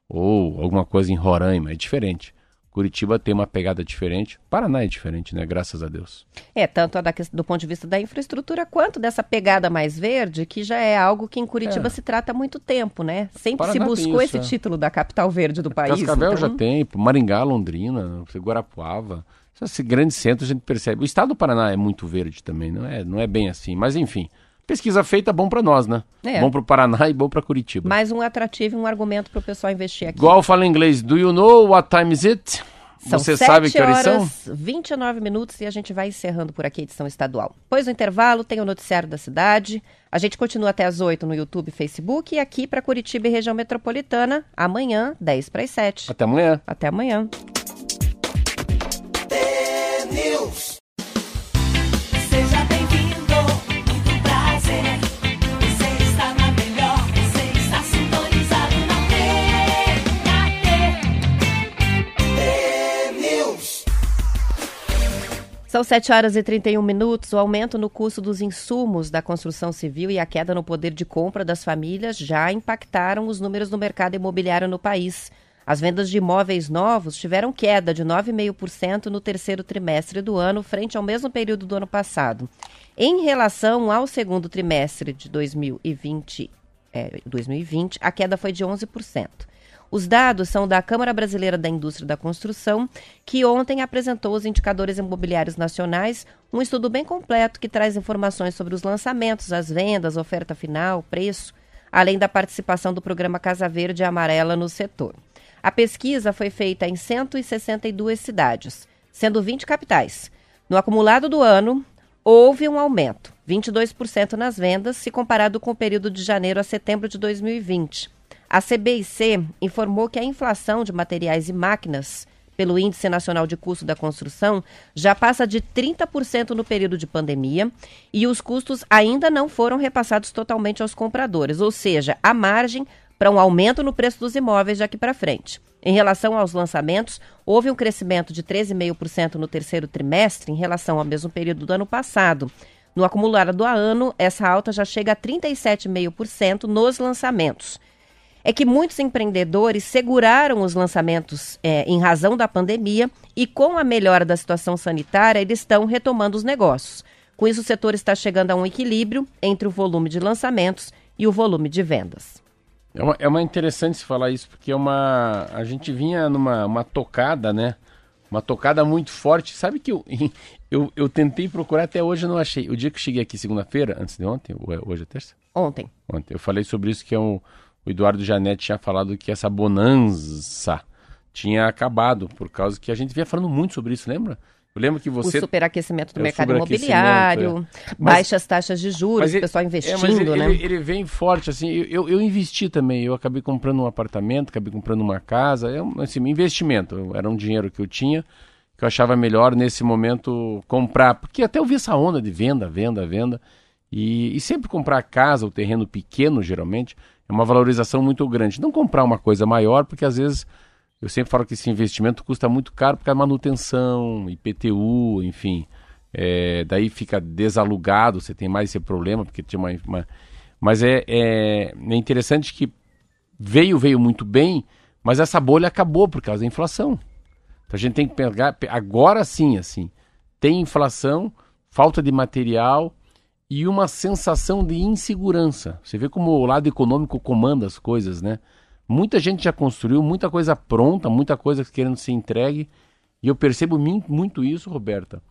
Ou alguma coisa em Roraima, é diferente. Curitiba tem uma pegada diferente. Paraná é diferente, né? Graças a Deus. É, tanto da, do ponto de vista da infraestrutura, quanto dessa pegada mais verde, que já é algo que em Curitiba é. se trata há muito tempo, né? Sempre Paraná se buscou isso, esse é. título da capital verde do país. Cascavel então... já tem, Maringá, Londrina, Guarapuava. Esse grande centro a gente percebe. O estado do Paraná é muito verde também, não é, não é bem assim. Mas enfim, pesquisa feita bom para nós, né? É. Bom para o Paraná e bom para Curitiba. Mais um atrativo e um argumento para o pessoal investir aqui. Igual fala em inglês, do you know what time is it? São Você sabe que horas são? 29 minutos e a gente vai encerrando por aqui a edição estadual. Depois do intervalo, tem o noticiário da cidade. A gente continua até as 8 no YouTube e Facebook e aqui para Curitiba e região metropolitana, amanhã, 10 para as 7. Até amanhã. Até amanhã. São 7 horas e 31 minutos. O aumento no custo dos insumos da construção civil e a queda no poder de compra das famílias já impactaram os números do mercado imobiliário no país. As vendas de imóveis novos tiveram queda de 9,5% no terceiro trimestre do ano, frente ao mesmo período do ano passado. Em relação ao segundo trimestre de 2020, é, 2020 a queda foi de 11%. Os dados são da Câmara Brasileira da Indústria da Construção, que ontem apresentou os indicadores imobiliários nacionais, um estudo bem completo que traz informações sobre os lançamentos, as vendas, oferta final, preço, além da participação do programa Casa Verde e Amarela no setor. A pesquisa foi feita em 162 cidades, sendo 20 capitais. No acumulado do ano, houve um aumento, 22% nas vendas, se comparado com o período de janeiro a setembro de 2020. A CBIC informou que a inflação de materiais e máquinas pelo Índice Nacional de Custo da Construção já passa de 30% no período de pandemia e os custos ainda não foram repassados totalmente aos compradores, ou seja, a margem para um aumento no preço dos imóveis daqui para frente. Em relação aos lançamentos, houve um crescimento de 13,5% no terceiro trimestre em relação ao mesmo período do ano passado. No acumulado do ano, essa alta já chega a 37,5% nos lançamentos é que muitos empreendedores seguraram os lançamentos é, em razão da pandemia e, com a melhora da situação sanitária, eles estão retomando os negócios. Com isso, o setor está chegando a um equilíbrio entre o volume de lançamentos e o volume de vendas. É uma, é uma interessante se falar isso, porque é uma. A gente vinha numa uma tocada, né? Uma tocada muito forte. Sabe que eu, eu, eu tentei procurar até hoje não achei. O dia que eu cheguei aqui segunda-feira, antes de ontem, ou é, hoje é terça? Ontem. Ontem. Eu falei sobre isso, que é um o Eduardo Janete tinha falado que essa bonança tinha acabado, por causa que a gente vinha falando muito sobre isso, lembra? Eu lembro que você. O superaquecimento do é, mercado imobiliário, é. baixas taxas de juros, ele, o pessoal investindo, é, ele, né? Ele, ele, vem forte, assim. Eu, eu investi também. Eu acabei comprando um apartamento, acabei comprando uma casa. É um assim, investimento. Era um dinheiro que eu tinha, que eu achava melhor nesse momento comprar. Porque até eu vi essa onda de venda, venda, venda. E, e sempre comprar casa ou terreno pequeno, geralmente, é uma valorização muito grande. Não comprar uma coisa maior, porque às vezes eu sempre falo que esse investimento custa muito caro porque a manutenção, IPTU, enfim, é, daí fica desalugado, você tem mais esse problema, porque tinha uma. uma... Mas é, é, é interessante que veio, veio muito bem, mas essa bolha acabou por causa da inflação. Então a gente tem que pegar. Agora sim, assim, tem inflação, falta de material e uma sensação de insegurança. Você vê como o lado econômico comanda as coisas, né? Muita gente já construiu, muita coisa pronta, muita coisa querendo ser entregue. E eu percebo muito isso, Roberta,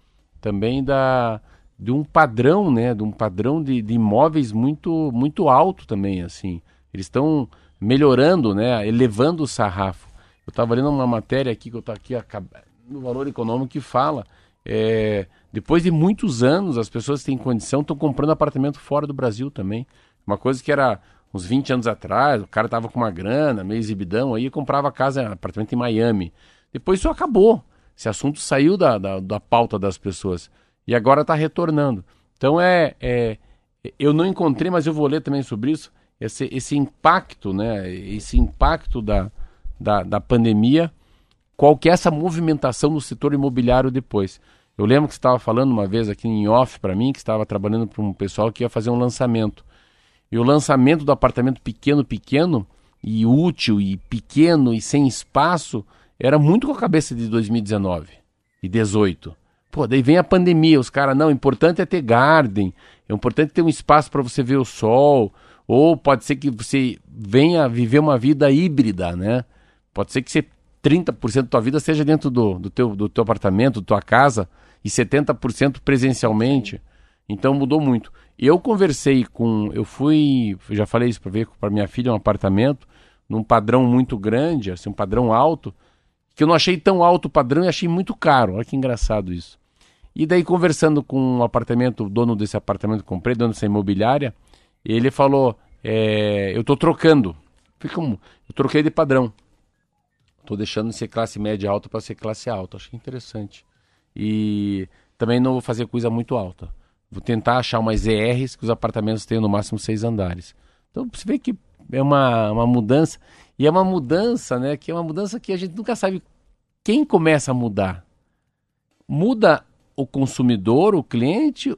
também da de um padrão, né, de um padrão de, de imóveis muito muito alto também, assim. Eles estão melhorando, né, elevando o sarrafo. Eu estava lendo uma matéria aqui que eu estou aqui no Valor Econômico que fala é, depois de muitos anos, as pessoas têm condição estão comprando apartamento fora do Brasil também. Uma coisa que era uns 20 anos atrás, o cara tava com uma grana, meio exibidão, aí comprava casa, apartamento em Miami. Depois isso acabou. Esse assunto saiu da, da, da pauta das pessoas. E agora está retornando. Então é, é, Eu não encontrei, mas eu vou ler também sobre isso. Esse, esse impacto, né? Esse impacto da, da, da pandemia qual que é essa movimentação no setor imobiliário depois. Eu lembro que você estava falando uma vez aqui em off para mim, que estava trabalhando para um pessoal que ia fazer um lançamento. E o lançamento do apartamento pequeno, pequeno, e útil, e pequeno, e sem espaço, era muito com a cabeça de 2019 e 18. Pô, daí vem a pandemia, os caras, não, o importante é ter garden, é importante ter um espaço para você ver o sol, ou pode ser que você venha viver uma vida híbrida, né? Pode ser que você 30% da tua vida seja dentro do, do, teu, do teu apartamento, da tua casa, e 70% presencialmente. Então mudou muito. Eu conversei com. Eu fui. Já falei isso para ver para minha filha um apartamento, num padrão muito grande, assim, um padrão alto, que eu não achei tão alto o padrão e achei muito caro. Olha que engraçado isso. E daí, conversando com o apartamento, o dono desse apartamento que comprei, dono dessa imobiliária, ele falou: é, Eu estou trocando. Fica um, eu troquei de padrão. Estou deixando de ser classe média alta para ser classe alta. Achei interessante. E também não vou fazer coisa muito alta. Vou tentar achar umas ERs que os apartamentos tenham no máximo seis andares. Então você vê que é uma, uma mudança. E é uma mudança, né? Que é uma mudança que a gente nunca sabe quem começa a mudar. Muda o consumidor, o cliente,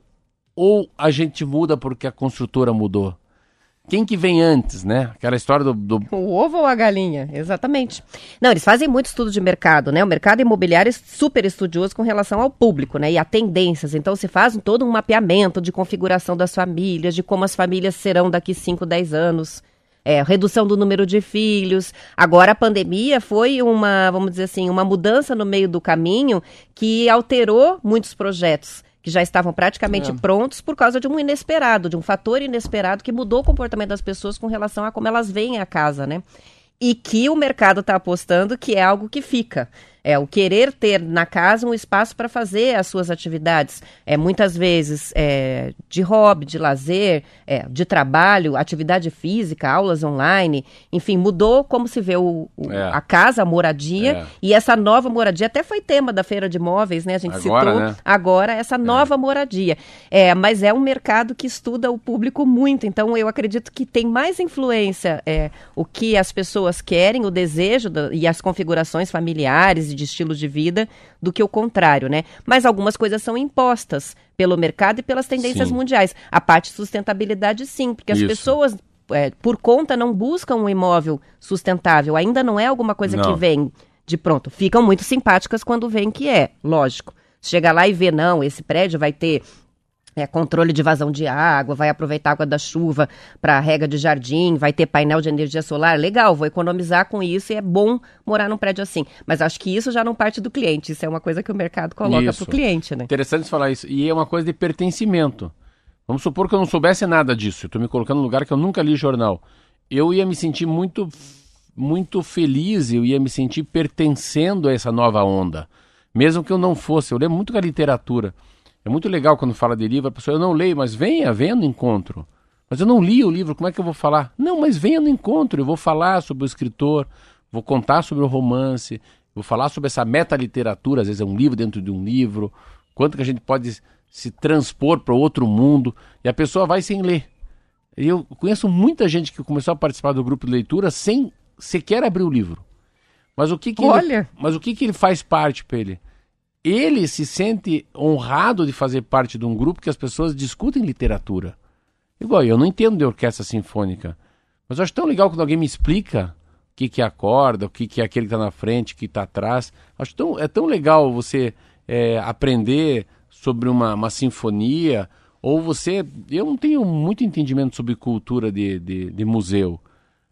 ou a gente muda porque a construtora mudou? Quem que vem antes, né? Aquela história do, do, O ovo ou a galinha, exatamente. Não, eles fazem muito estudo de mercado, né? O mercado imobiliário é super estudioso com relação ao público, né? E a tendências. Então, se faz todo um mapeamento de configuração das famílias, de como as famílias serão daqui 5, 10 anos. É, redução do número de filhos. Agora a pandemia foi uma, vamos dizer assim, uma mudança no meio do caminho que alterou muitos projetos que já estavam praticamente é. prontos por causa de um inesperado, de um fator inesperado que mudou o comportamento das pessoas com relação a como elas veem a casa, né? e que o mercado está apostando que é algo que fica. É o querer ter na casa um espaço para fazer as suas atividades, é muitas vezes é, de hobby, de lazer, é, de trabalho, atividade física, aulas online, enfim, mudou como se vê o, o é. a casa, a moradia, é. e essa nova moradia até foi tema da feira de imóveis, né? A gente agora, citou né? agora essa nova moradia. É, mas é um mercado que estuda o público muito, então eu acredito que tem mais influência é, o que as pessoas querem, o desejo do, e as configurações familiares de estilo de vida do que o contrário, né? Mas algumas coisas são impostas pelo mercado e pelas tendências sim. mundiais. A parte de sustentabilidade, sim, porque as Isso. pessoas é, por conta não buscam um imóvel sustentável. Ainda não é alguma coisa não. que vem de pronto. Ficam muito simpáticas quando vem que é, lógico. Chega lá e vê, não, esse prédio vai ter é, controle de vazão de água, vai aproveitar a água da chuva para rega de jardim, vai ter painel de energia solar. Legal, vou economizar com isso e é bom morar num prédio assim. Mas acho que isso já não parte do cliente, isso é uma coisa que o mercado coloca para o cliente, né? Interessante falar isso. E é uma coisa de pertencimento. Vamos supor que eu não soubesse nada disso, eu estou me colocando num lugar que eu nunca li jornal. Eu ia me sentir muito, muito feliz, eu ia me sentir pertencendo a essa nova onda. Mesmo que eu não fosse. Eu lembro muito da literatura. É muito legal quando fala de livro, a pessoa, eu não leio, mas venha, venha no encontro. Mas eu não li o livro, como é que eu vou falar? Não, mas venha no encontro, eu vou falar sobre o escritor, vou contar sobre o romance, vou falar sobre essa meta-literatura, às vezes é um livro dentro de um livro, quanto que a gente pode se transpor para outro mundo, e a pessoa vai sem ler. Eu conheço muita gente que começou a participar do grupo de leitura sem sequer abrir o livro. Mas o que, que Olha. Ele, mas o que, que ele faz parte para ele? Ele se sente honrado de fazer parte de um grupo que as pessoas discutem literatura. Igual, eu não entendo de orquestra sinfônica, mas eu acho tão legal quando alguém me explica o que, que é a corda, o que, que é aquele que está na frente, o que está atrás. Acho tão, é tão legal você é, aprender sobre uma, uma sinfonia, ou você. Eu não tenho muito entendimento sobre cultura de, de, de museu.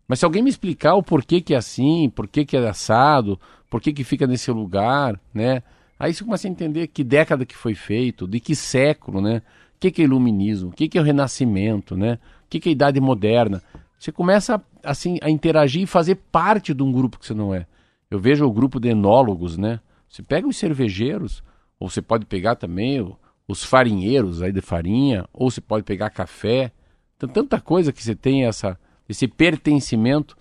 Mas se alguém me explicar o porquê que é assim, porquê que é assado, porquê que fica nesse lugar, né? Aí você começa a entender que década que foi feito, de que século, né? O que, que é iluminismo, o que, que é o renascimento, né? O que, que é a idade moderna. Você começa assim a interagir e fazer parte de um grupo que você não é. Eu vejo o grupo de enólogos, né? Você pega os cervejeiros, ou você pode pegar também os farinheiros aí de farinha, ou você pode pegar café. Tem tanta coisa que você tem essa, esse pertencimento.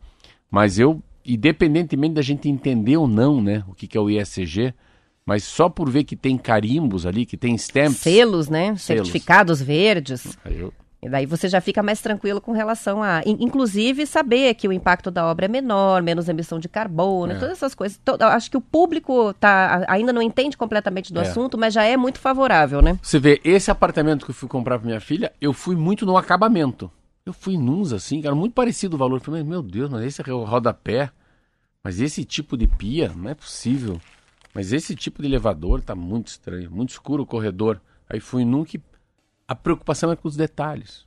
Mas eu, independentemente da gente entender ou não, né, o que, que é o ISG, mas só por ver que tem carimbos ali, que tem stamps. Selos, né? Selos. Certificados verdes. Eu... E daí você já fica mais tranquilo com relação a, inclusive, saber que o impacto da obra é menor, menos emissão de carbono, é. todas essas coisas. acho que o público tá, ainda não entende completamente do é. assunto, mas já é muito favorável, né? Você vê, esse apartamento que eu fui comprar para minha filha, eu fui muito no acabamento. Eu fui nuns assim, cara, muito parecido o valor. Eu falei, meu Deus, mas esse é o rodapé. Mas esse tipo de pia, não é possível. Mas esse tipo de elevador está muito estranho, muito escuro o corredor. Aí fui num que a preocupação é com os detalhes.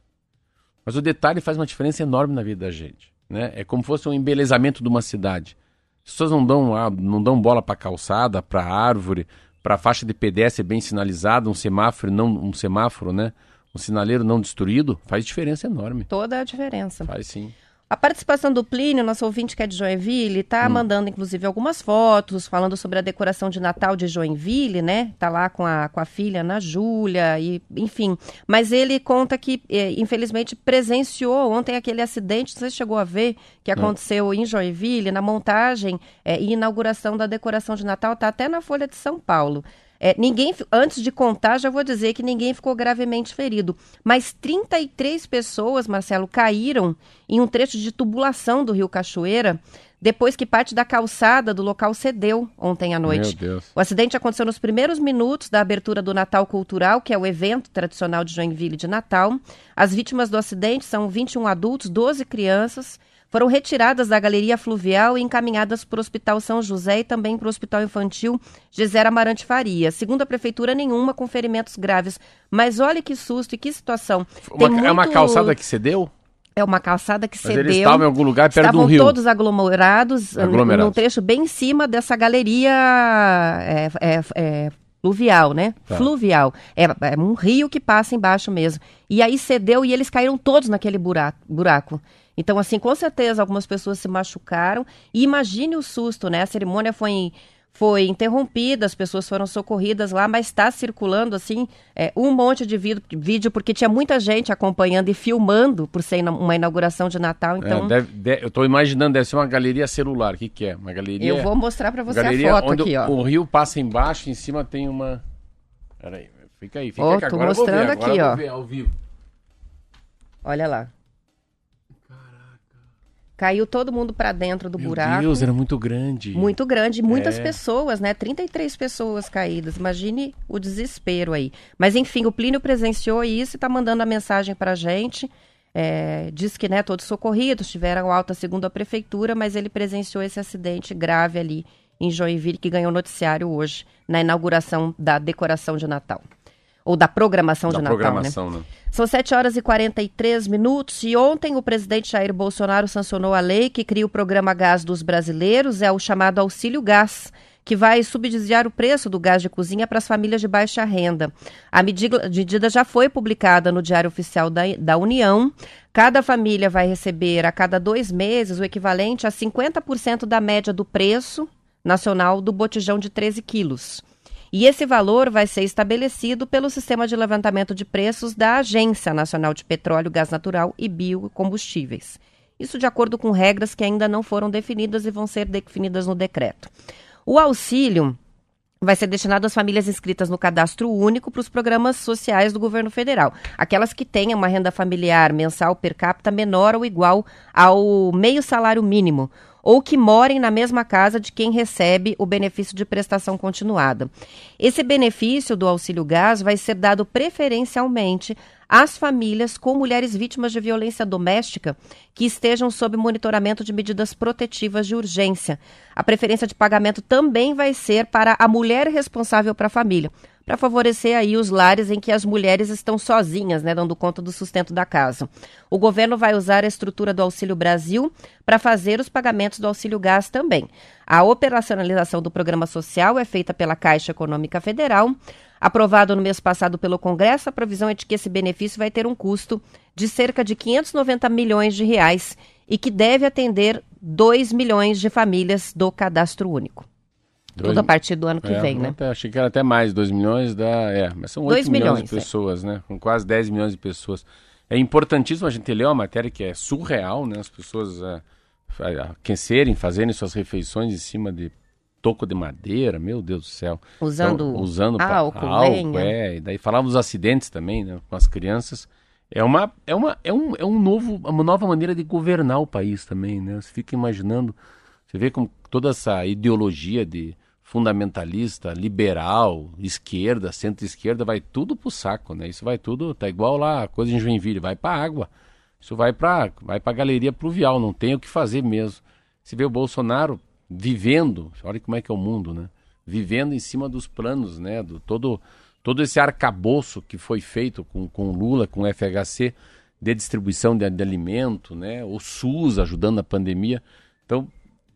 Mas o detalhe faz uma diferença enorme na vida da gente. Né? É como se fosse um embelezamento de uma cidade. As pessoas não dão, ah, não dão bola para calçada, para árvore, para faixa de pedestre bem sinalizada, um semáforo não um semáforo, né? Um sinaleiro não destruído, faz diferença enorme. Toda a diferença. Faz sim. A participação do Plínio, nosso ouvinte que é de Joinville, está hum. mandando inclusive algumas fotos falando sobre a decoração de Natal de Joinville, né? Tá lá com a, com a filha Ana Júlia, e enfim. Mas ele conta que, eh, infelizmente, presenciou ontem aquele acidente, você chegou a ver, que aconteceu em Joinville, na montagem eh, e inauguração da decoração de Natal, tá até na Folha de São Paulo. É, ninguém, antes de contar, já vou dizer que ninguém ficou gravemente ferido. Mas 33 pessoas, Marcelo, caíram em um trecho de tubulação do Rio Cachoeira depois que parte da calçada do local cedeu ontem à noite. O acidente aconteceu nos primeiros minutos da abertura do Natal Cultural, que é o evento tradicional de Joinville de Natal. As vítimas do acidente são 21 adultos, 12 crianças foram retiradas da galeria fluvial e encaminhadas para o Hospital São José e também para o Hospital Infantil Gisera Amarante Faria. Segundo a prefeitura, nenhuma com ferimentos graves. Mas olha que susto e que situação. Uma, muito... É uma calçada que cedeu? É uma calçada que Mas cedeu. Eles estavam em algum lugar perto do rio. Estavam todos aglomerados, aglomerados, num trecho bem em cima dessa galeria é, é, é, fluvial, né? Tá. Fluvial. É, é, um rio que passa embaixo mesmo. E aí cedeu e eles caíram todos naquele buraco. buraco. Então, assim, com certeza algumas pessoas se machucaram. E imagine o susto, né? A cerimônia foi em foi interrompida, as pessoas foram socorridas lá, mas está circulando assim é, um monte de vídeo, porque tinha muita gente acompanhando e filmando por ser uma inauguração de Natal. Então, é, deve, deve, eu estou imaginando, deve ser uma galeria celular. O que, que é? Uma galeria. Eu vou mostrar para você a foto aqui, ó. O rio passa embaixo, em cima tem uma. Peraí, fica aí, fica oh, aqui. Agora mostrando ver, aqui, ó. Ver ao vivo. Olha lá. Caiu todo mundo para dentro do Meu buraco. Meu Deus, era muito grande. Muito grande, muitas é. pessoas, né? 33 pessoas caídas. Imagine o desespero aí. Mas enfim, o Plínio presenciou isso e está mandando a mensagem para a gente. É, diz que né, todos socorridos tiveram alta segundo a prefeitura, mas ele presenciou esse acidente grave ali em Joinville, que ganhou noticiário hoje, na inauguração da decoração de Natal. Ou da programação da de Natal, programação, né? né? São 7 horas e 43 minutos e ontem o presidente Jair Bolsonaro sancionou a lei que cria o programa Gás dos Brasileiros, é o chamado Auxílio Gás, que vai subsidiar o preço do gás de cozinha para as famílias de baixa renda. A medida, medida já foi publicada no Diário Oficial da, da União. Cada família vai receber a cada dois meses o equivalente a 50% da média do preço nacional do botijão de 13 quilos. E esse valor vai ser estabelecido pelo sistema de levantamento de preços da Agência Nacional de Petróleo, Gás Natural e Biocombustíveis. Isso de acordo com regras que ainda não foram definidas e vão ser definidas no decreto. O auxílio vai ser destinado às famílias inscritas no cadastro único para os programas sociais do governo federal. Aquelas que tenham uma renda familiar mensal per capita menor ou igual ao meio salário mínimo ou que morem na mesma casa de quem recebe o benefício de prestação continuada. Esse benefício do auxílio gás vai ser dado preferencialmente às famílias com mulheres vítimas de violência doméstica que estejam sob monitoramento de medidas protetivas de urgência. A preferência de pagamento também vai ser para a mulher responsável para a família para favorecer aí os lares em que as mulheres estão sozinhas, né, dando conta do sustento da casa. O governo vai usar a estrutura do Auxílio Brasil para fazer os pagamentos do Auxílio Gás também. A operacionalização do programa social é feita pela Caixa Econômica Federal. Aprovado no mês passado pelo Congresso, a previsão é de que esse benefício vai ter um custo de cerca de 590 milhões de reais e que deve atender 2 milhões de famílias do cadastro único. Dois, Tudo a partir do ano que é, vem, né? Até, achei que era até mais, 2 milhões, dá, é, mas são 8 milhões, milhões, de é. pessoas, é. né? Com quase 10 milhões de pessoas. É importantíssimo a gente ler uma matéria que é surreal, né? As pessoas é, aquecerem, fazerem suas refeições em cima de toco de madeira, meu Deus do céu. Usando, então, usando álcool, álcool é. E daí falava dos acidentes também, né? Com as crianças. É uma, é uma, é um, é um novo, uma nova maneira de governar o país também, né? Você fica imaginando, você vê como toda essa ideologia de fundamentalista, liberal, esquerda, centro-esquerda, vai tudo pro saco, né? Isso vai tudo, tá igual lá a coisa em Joinville, vai pra água. Isso vai pra, vai pra galeria pluvial, não tem o que fazer mesmo. Se vê o Bolsonaro vivendo, olha como é que é o mundo, né? Vivendo em cima dos planos, né? Do, todo, todo esse arcabouço que foi feito com, com Lula, com o FHC, de distribuição de, de alimento, né? O SUS ajudando na pandemia. Então,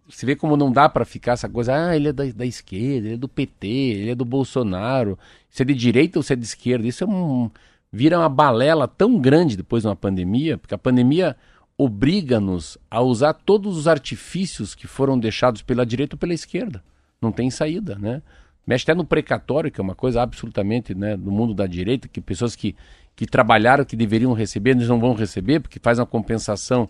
você vê como não dá para ficar essa coisa, ah, ele é da, da, esquerda, ele é do PT, ele é do Bolsonaro, se é de direita ou se é de esquerda. Isso é um, vira uma balela tão grande depois de uma pandemia, porque a pandemia obriga-nos a usar todos os artifícios que foram deixados pela direita ou pela esquerda. Não tem saída, né? Mexe até no precatório, que é uma coisa absolutamente né, do mundo da direita, que pessoas que, que trabalharam, que deveriam receber, eles não vão receber, porque faz uma compensação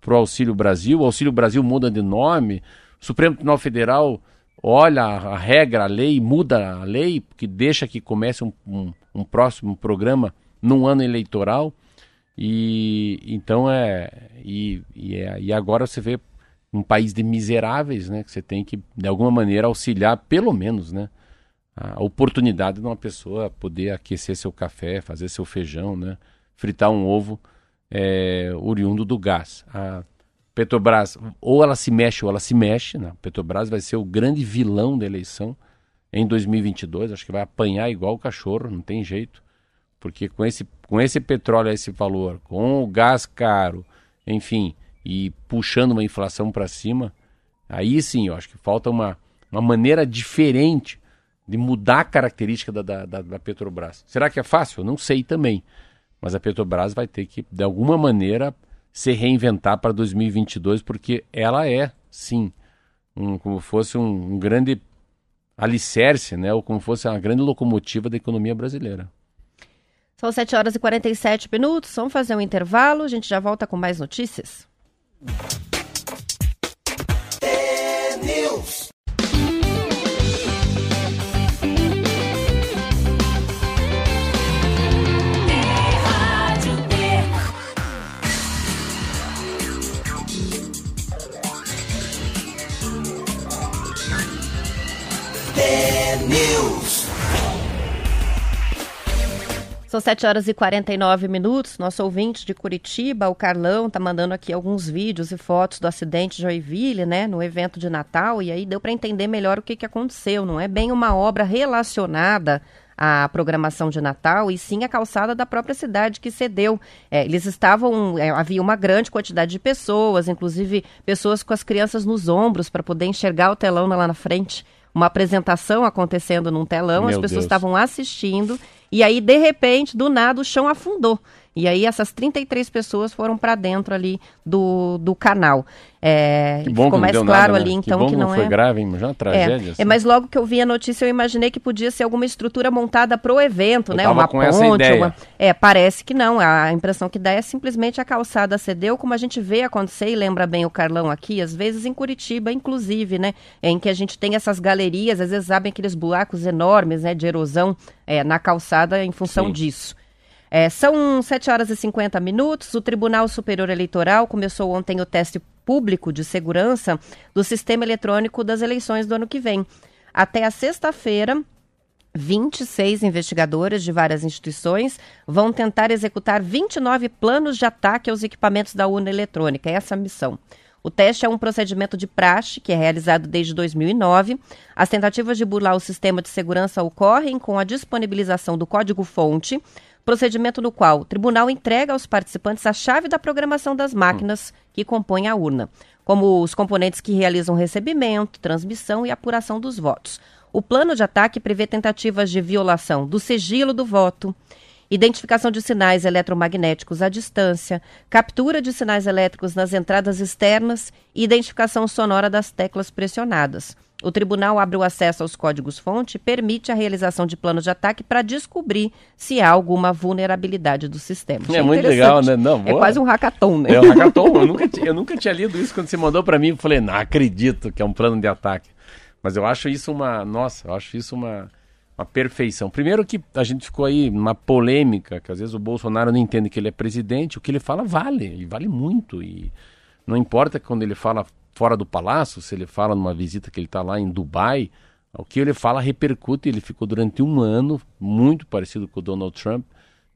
para o Auxílio Brasil. O Auxílio Brasil muda de nome. O Supremo Tribunal Federal olha a, regra, a lei, muda a lei, que deixa que comece um, um, um próximo programa num ano eleitoral. E então é e, e, é. e agora você vê um país de miseráveis, né? Que você tem que, de alguma maneira, auxiliar, pelo menos, né? A oportunidade de uma pessoa poder aquecer seu café, fazer seu feijão, né? Fritar um ovo é, oriundo do gás. A Petrobras, ou ela se mexe ou ela se mexe. Né? A Petrobras vai ser o grande vilão da eleição em 2022. Acho que vai apanhar igual o cachorro, não tem jeito. Porque com esse, com esse petróleo a esse valor, com o gás caro, enfim, e puxando uma inflação para cima, aí sim eu acho que falta uma, uma maneira diferente de mudar a característica da, da, da, Petrobras. Será que é fácil? Eu não sei também. Mas a Petrobras vai ter que, de alguma maneira, se reinventar para 2022, porque ela é, sim, um, como fosse um, um grande alicerce, né, ou como fosse uma grande locomotiva da economia brasileira. São 7 horas e 47 minutos, vamos fazer um intervalo, a gente já volta com mais notícias. São 7 horas e 49 minutos. Nosso ouvinte de Curitiba, o Carlão, está mandando aqui alguns vídeos e fotos do acidente de Joinville, né, no evento de Natal, e aí deu para entender melhor o que, que aconteceu. Não é bem uma obra relacionada à programação de Natal, e sim a calçada da própria cidade que cedeu. É, eles estavam, é, havia uma grande quantidade de pessoas, inclusive pessoas com as crianças nos ombros para poder enxergar o telão lá na frente uma apresentação acontecendo num telão, Meu as pessoas estavam assistindo, e aí, de repente, do nada, o chão afundou. E aí essas 33 pessoas foram para dentro ali do, do canal. É, que bom ficou que mais claro nada, né? ali, então, que, bom que não, não foi é... grave, já uma tragédia. É, assim. é, mas logo que eu vi a notícia, eu imaginei que podia ser alguma estrutura montada para o evento, eu né? Uma ponte. Uma... É, parece que não. A impressão que dá é simplesmente a calçada cedeu, como a gente vê acontecer, e lembra bem o Carlão aqui, às vezes em Curitiba, inclusive, né? Em que a gente tem essas galerias, às vezes sabem aqueles buracos enormes, né? De erosão é, na calçada em função Sim. disso. É, são 7 horas e 50 minutos. O Tribunal Superior Eleitoral começou ontem o teste público de segurança do sistema eletrônico das eleições do ano que vem. Até a sexta-feira, 26 investigadores de várias instituições vão tentar executar 29 planos de ataque aos equipamentos da urna eletrônica. É essa a missão. O teste é um procedimento de praxe que é realizado desde 2009. As tentativas de burlar o sistema de segurança ocorrem com a disponibilização do código-fonte, procedimento no qual o tribunal entrega aos participantes a chave da programação das máquinas que compõem a urna, como os componentes que realizam recebimento, transmissão e apuração dos votos. O plano de ataque prevê tentativas de violação do sigilo do voto, identificação de sinais eletromagnéticos à distância, captura de sinais elétricos nas entradas externas e identificação sonora das teclas pressionadas. O tribunal abre o acesso aos códigos-fonte e permite a realização de planos de ataque para descobrir se há alguma vulnerabilidade do sistema. É, é muito legal, né? Não, é quase um hackathon, né? É um hackathon. eu, nunca, eu nunca tinha lido isso quando você mandou para mim. Eu falei, não acredito que é um plano de ataque. Mas eu acho isso uma. Nossa, eu acho isso uma, uma perfeição. Primeiro que a gente ficou aí numa polêmica, que às vezes o Bolsonaro não entende que ele é presidente. O que ele fala vale, e vale muito. E não importa quando ele fala fora do palácio, se ele fala numa visita que ele está lá em Dubai, o que ele fala repercute. Ele ficou durante um ano, muito parecido com o Donald Trump,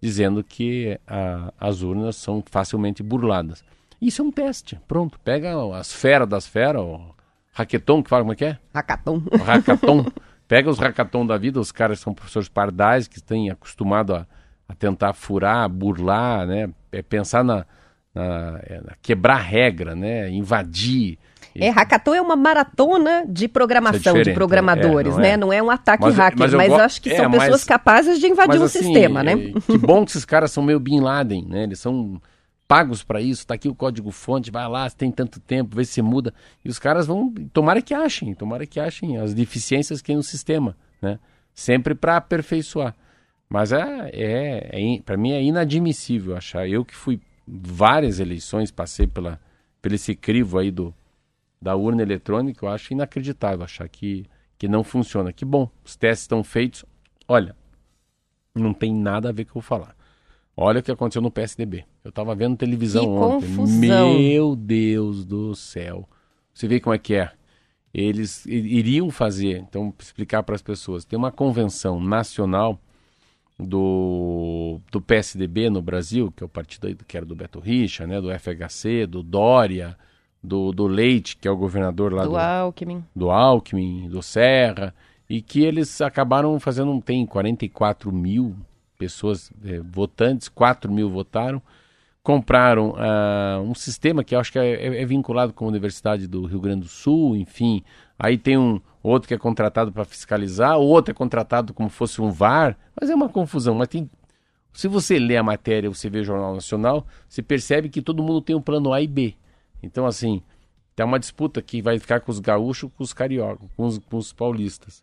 dizendo que a, as urnas são facilmente burladas. Isso é um teste. Pronto, pega as feras das feras, o hackathon, que fala como é que é? Hackathon. O hackathon. pega os hackathon da vida, os caras são professores pardais que têm acostumado a, a tentar furar, burlar, né? É pensar na, na, é, na quebrar regra, né? Invadir, é, hackathon é uma maratona de programação, é de programadores, é, não né? É? Não é um ataque mas, hacker, mas eu, mas eu acho que é, são pessoas mas, capazes de invadir um assim, sistema, né? É, que bom que esses caras são meio Bin Laden, né? Eles são pagos para isso, tá aqui o código fonte, vai lá, tem tanto tempo, vê se muda. E os caras vão, tomara que achem, tomara que achem as deficiências que tem no sistema, né? Sempre para aperfeiçoar. Mas é, é, é para mim é inadmissível achar. Eu que fui várias eleições, passei pela, pelo esse crivo aí do, da urna eletrônica, eu acho inacreditável achar que, que não funciona. Que bom, os testes estão feitos. Olha, não tem nada a ver com o que eu vou falar. Olha o que aconteceu no PSDB. Eu estava vendo televisão que ontem. Confusão. Meu Deus do céu. Você vê como é que é. Eles iriam fazer, então, explicar para as pessoas. Tem uma convenção nacional do, do PSDB no Brasil, que é o partido aí, que era do Beto Richa, né, do FHC, do Dória, do, do Leite, que é o governador lá do, do Alckmin. do Alckmin, do Serra, e que eles acabaram fazendo, tem 44 mil pessoas é, votantes, 4 mil votaram, compraram uh, um sistema que eu acho que é, é, é, vinculado com a Universidade do Rio Grande do Sul, enfim, aí tem um outro que é contratado para fiscalizar, outro é contratado como fosse um VAR, mas é uma confusão, mas tem Se você lê a matéria, você vê o Jornal Nacional, você percebe que todo mundo tem um plano A e B. Então, assim, tem uma disputa que vai ficar com os gaúchos, com os cariocas, com os, com os paulistas.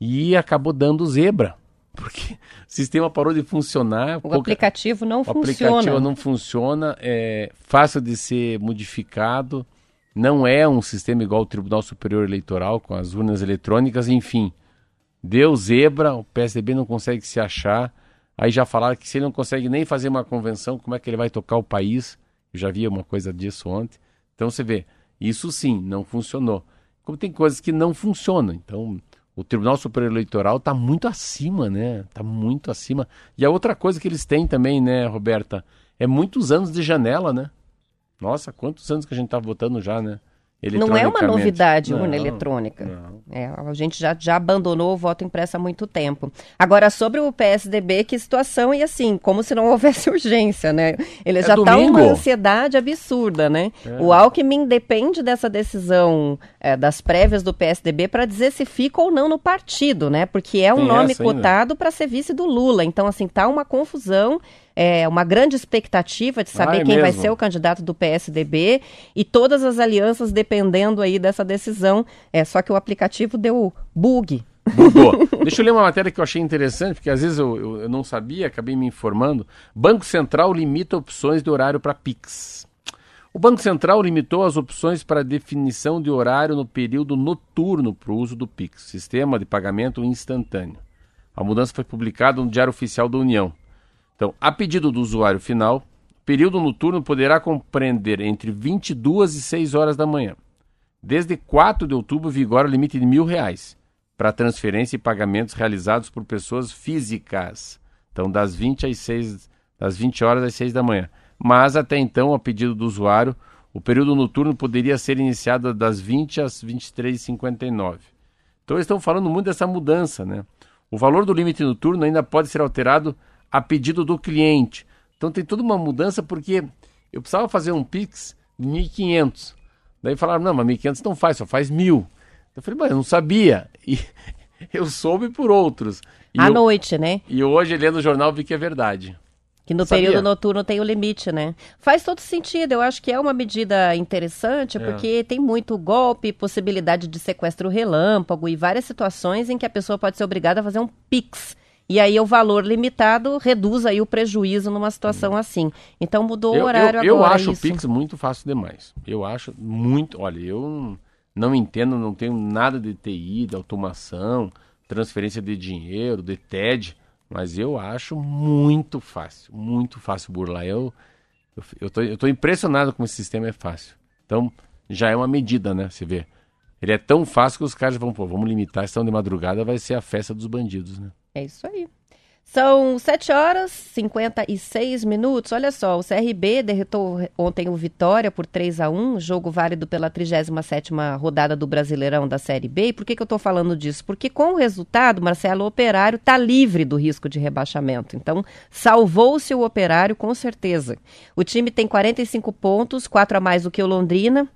E acabou dando zebra, porque o sistema parou de funcionar. O pouca... aplicativo não o funciona. O aplicativo não funciona, é fácil de ser modificado, não é um sistema igual ao Tribunal Superior Eleitoral, com as urnas eletrônicas, enfim. Deu zebra, o PSDB não consegue se achar. Aí já falaram que se ele não consegue nem fazer uma convenção, como é que ele vai tocar o país? Eu já vi uma coisa disso ontem. Então você vê, isso sim, não funcionou. Como tem coisas que não funcionam. Então, o Tribunal Superior Eleitoral está muito acima, né? Está muito acima. E a outra coisa que eles têm também, né, Roberta, é muitos anos de janela, né? Nossa, quantos anos que a gente está votando já, né? Não é uma novidade urna eletrônica. Não. É, a gente já, já abandonou o voto impresso há muito tempo. Agora, sobre o PSDB, que situação, e assim, como se não houvesse urgência, né? Ele é já está uma ansiedade absurda, né? É. O Alckmin depende dessa decisão é, das prévias do PSDB para dizer se fica ou não no partido, né? Porque é um Tem nome cotado para ser vice do Lula. Então, assim, tá uma confusão é, uma grande expectativa de saber ah, é quem mesmo? vai ser o candidato do PSDB e todas as alianças dependendo aí dessa decisão. É só que o aplicativo deu bug. Bugou. Deixa eu ler uma matéria que eu achei interessante, porque às vezes eu, eu, eu não sabia, acabei me informando. Banco Central limita opções de horário para Pix. O Banco Central limitou as opções para definição de horário no período noturno para o uso do Pix, sistema de pagamento instantâneo. A mudança foi publicada no Diário Oficial da União. Então, a pedido do usuário final, o período noturno poderá compreender entre 22 e 6 horas da manhã. Desde 4 de outubro vigora o limite de mil reais para transferência e pagamentos realizados por pessoas físicas. Então, das 20 às 6, das 20 horas às 6 da manhã. Mas até então, a pedido do usuário, o período noturno poderia ser iniciado das 20 às 23h59. Então, estão falando muito dessa mudança, né? O valor do limite noturno ainda pode ser alterado a pedido do cliente. Então tem toda uma mudança porque eu precisava fazer um Pix de 1.500. Daí falaram, não, mas 1.500 não faz, só faz mil. Eu falei, mas eu não sabia. E eu soube por outros. E à eu, noite, né? E hoje, lendo o jornal, vi que é verdade. Que no Sabia. período noturno tem o limite, né? Faz todo sentido. Eu acho que é uma medida interessante, é. porque tem muito golpe, possibilidade de sequestro relâmpago e várias situações em que a pessoa pode ser obrigada a fazer um PIX e aí o valor limitado reduz aí o prejuízo numa situação assim. Então mudou eu, o horário eu, agora. Eu acho isso. o Pix muito fácil demais. Eu acho muito. Olha, eu não entendo, não tenho nada de TI, de automação, transferência de dinheiro, de TED, mas eu acho muito fácil, muito fácil burlar. Eu, eu, eu, tô, eu tô impressionado como esse sistema é fácil. Então, já é uma medida, né? Você vê. Ele é tão fácil que os caras vão, pô, vamos limitar, estão de madrugada, vai ser a festa dos bandidos, né? É isso aí. São 7 horas e 56 minutos. Olha só, o CRB derrotou ontem o Vitória por 3 a 1 jogo válido pela 37ª rodada do Brasileirão da Série B. E por que, que eu estou falando disso? Porque com o resultado, Marcelo, o Operário está livre do risco de rebaixamento. Então, salvou-se o Operário com certeza. O time tem 45 pontos, 4 a mais do que o Londrina,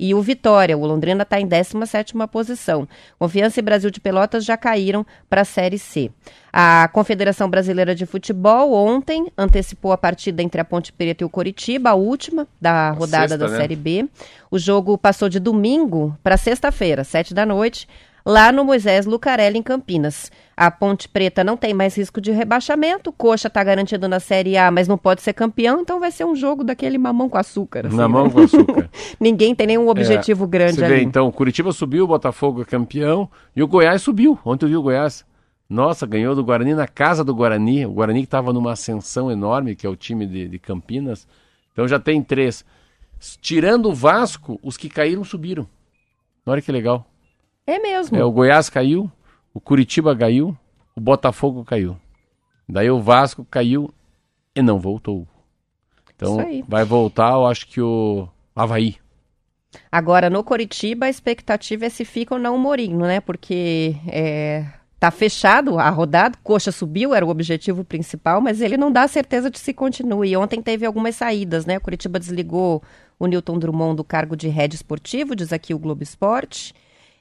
e o Vitória, o Londrina está em 17ª posição. Confiança e Brasil de Pelotas já caíram para a Série C. A Confederação Brasileira de Futebol ontem antecipou a partida entre a Ponte Preta e o Coritiba, a última da rodada sexta, da né? Série B. O jogo passou de domingo para sexta-feira, sete da noite, lá no Moisés Lucarelli, em Campinas. A Ponte Preta não tem mais risco de rebaixamento, Coxa está garantido na Série A, mas não pode ser campeão, então vai ser um jogo daquele mamão com açúcar. Assim, mamão né? com açúcar. Ninguém tem nenhum objetivo é, grande você ali. Vê, então, Curitiba subiu, o Botafogo é campeão e o Goiás subiu. Ontem eu vi o Goiás. Nossa, ganhou do Guarani na casa do Guarani. O Guarani que estava numa ascensão enorme, que é o time de, de Campinas. Então já tem três. Tirando o Vasco, os que caíram subiram. Olha que legal. É mesmo. É, o Goiás caiu, o Curitiba caiu, o Botafogo caiu. Daí o Vasco caiu e não voltou. Então vai voltar, eu acho que o Havaí. Agora, no Coritiba, a expectativa é se fica ou não o Mourinho, né? Porque é, tá fechado a rodada, Coxa subiu, era o objetivo principal, mas ele não dá certeza de se continue. E ontem teve algumas saídas, né? O Curitiba desligou o Newton Drummond do cargo de head esportivo, diz aqui o Globo Esporte.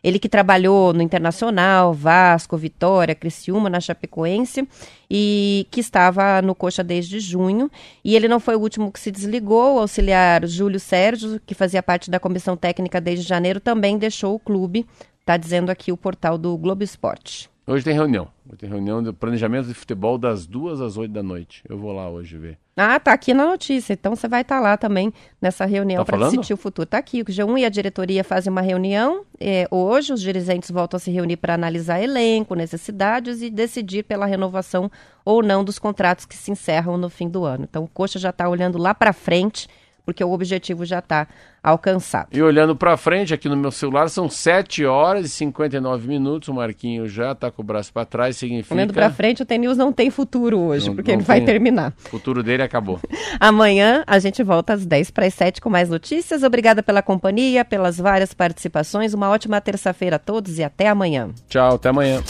Ele que trabalhou no Internacional, Vasco, Vitória, Criciúma, na Chapecoense e que estava no Coxa desde junho. E ele não foi o último que se desligou. O auxiliar Júlio Sérgio, que fazia parte da comissão técnica desde janeiro, também deixou o clube. Está dizendo aqui o portal do Globo Esporte. Hoje tem reunião. Hoje tem reunião de planejamento de futebol das duas às oito da noite. Eu vou lá hoje ver. Ah, tá aqui na notícia. Então você vai estar tá lá também nessa reunião tá para decidir o futuro. Tá aqui. O G1 e a diretoria fazem uma reunião. É, hoje os dirigentes voltam a se reunir para analisar elenco, necessidades e decidir pela renovação ou não dos contratos que se encerram no fim do ano. Então o Coxa já está olhando lá para frente porque o objetivo já está alcançado. E olhando para frente, aqui no meu celular, são 7 horas e 59 minutos. O Marquinho já está com o braço para trás, significa... Olhando para frente, o TNews não tem futuro hoje, não, porque não ele vai terminar. O futuro dele acabou. Amanhã a gente volta às 10 para as 7 com mais notícias. Obrigada pela companhia, pelas várias participações. Uma ótima terça-feira a todos e até amanhã. Tchau, até amanhã.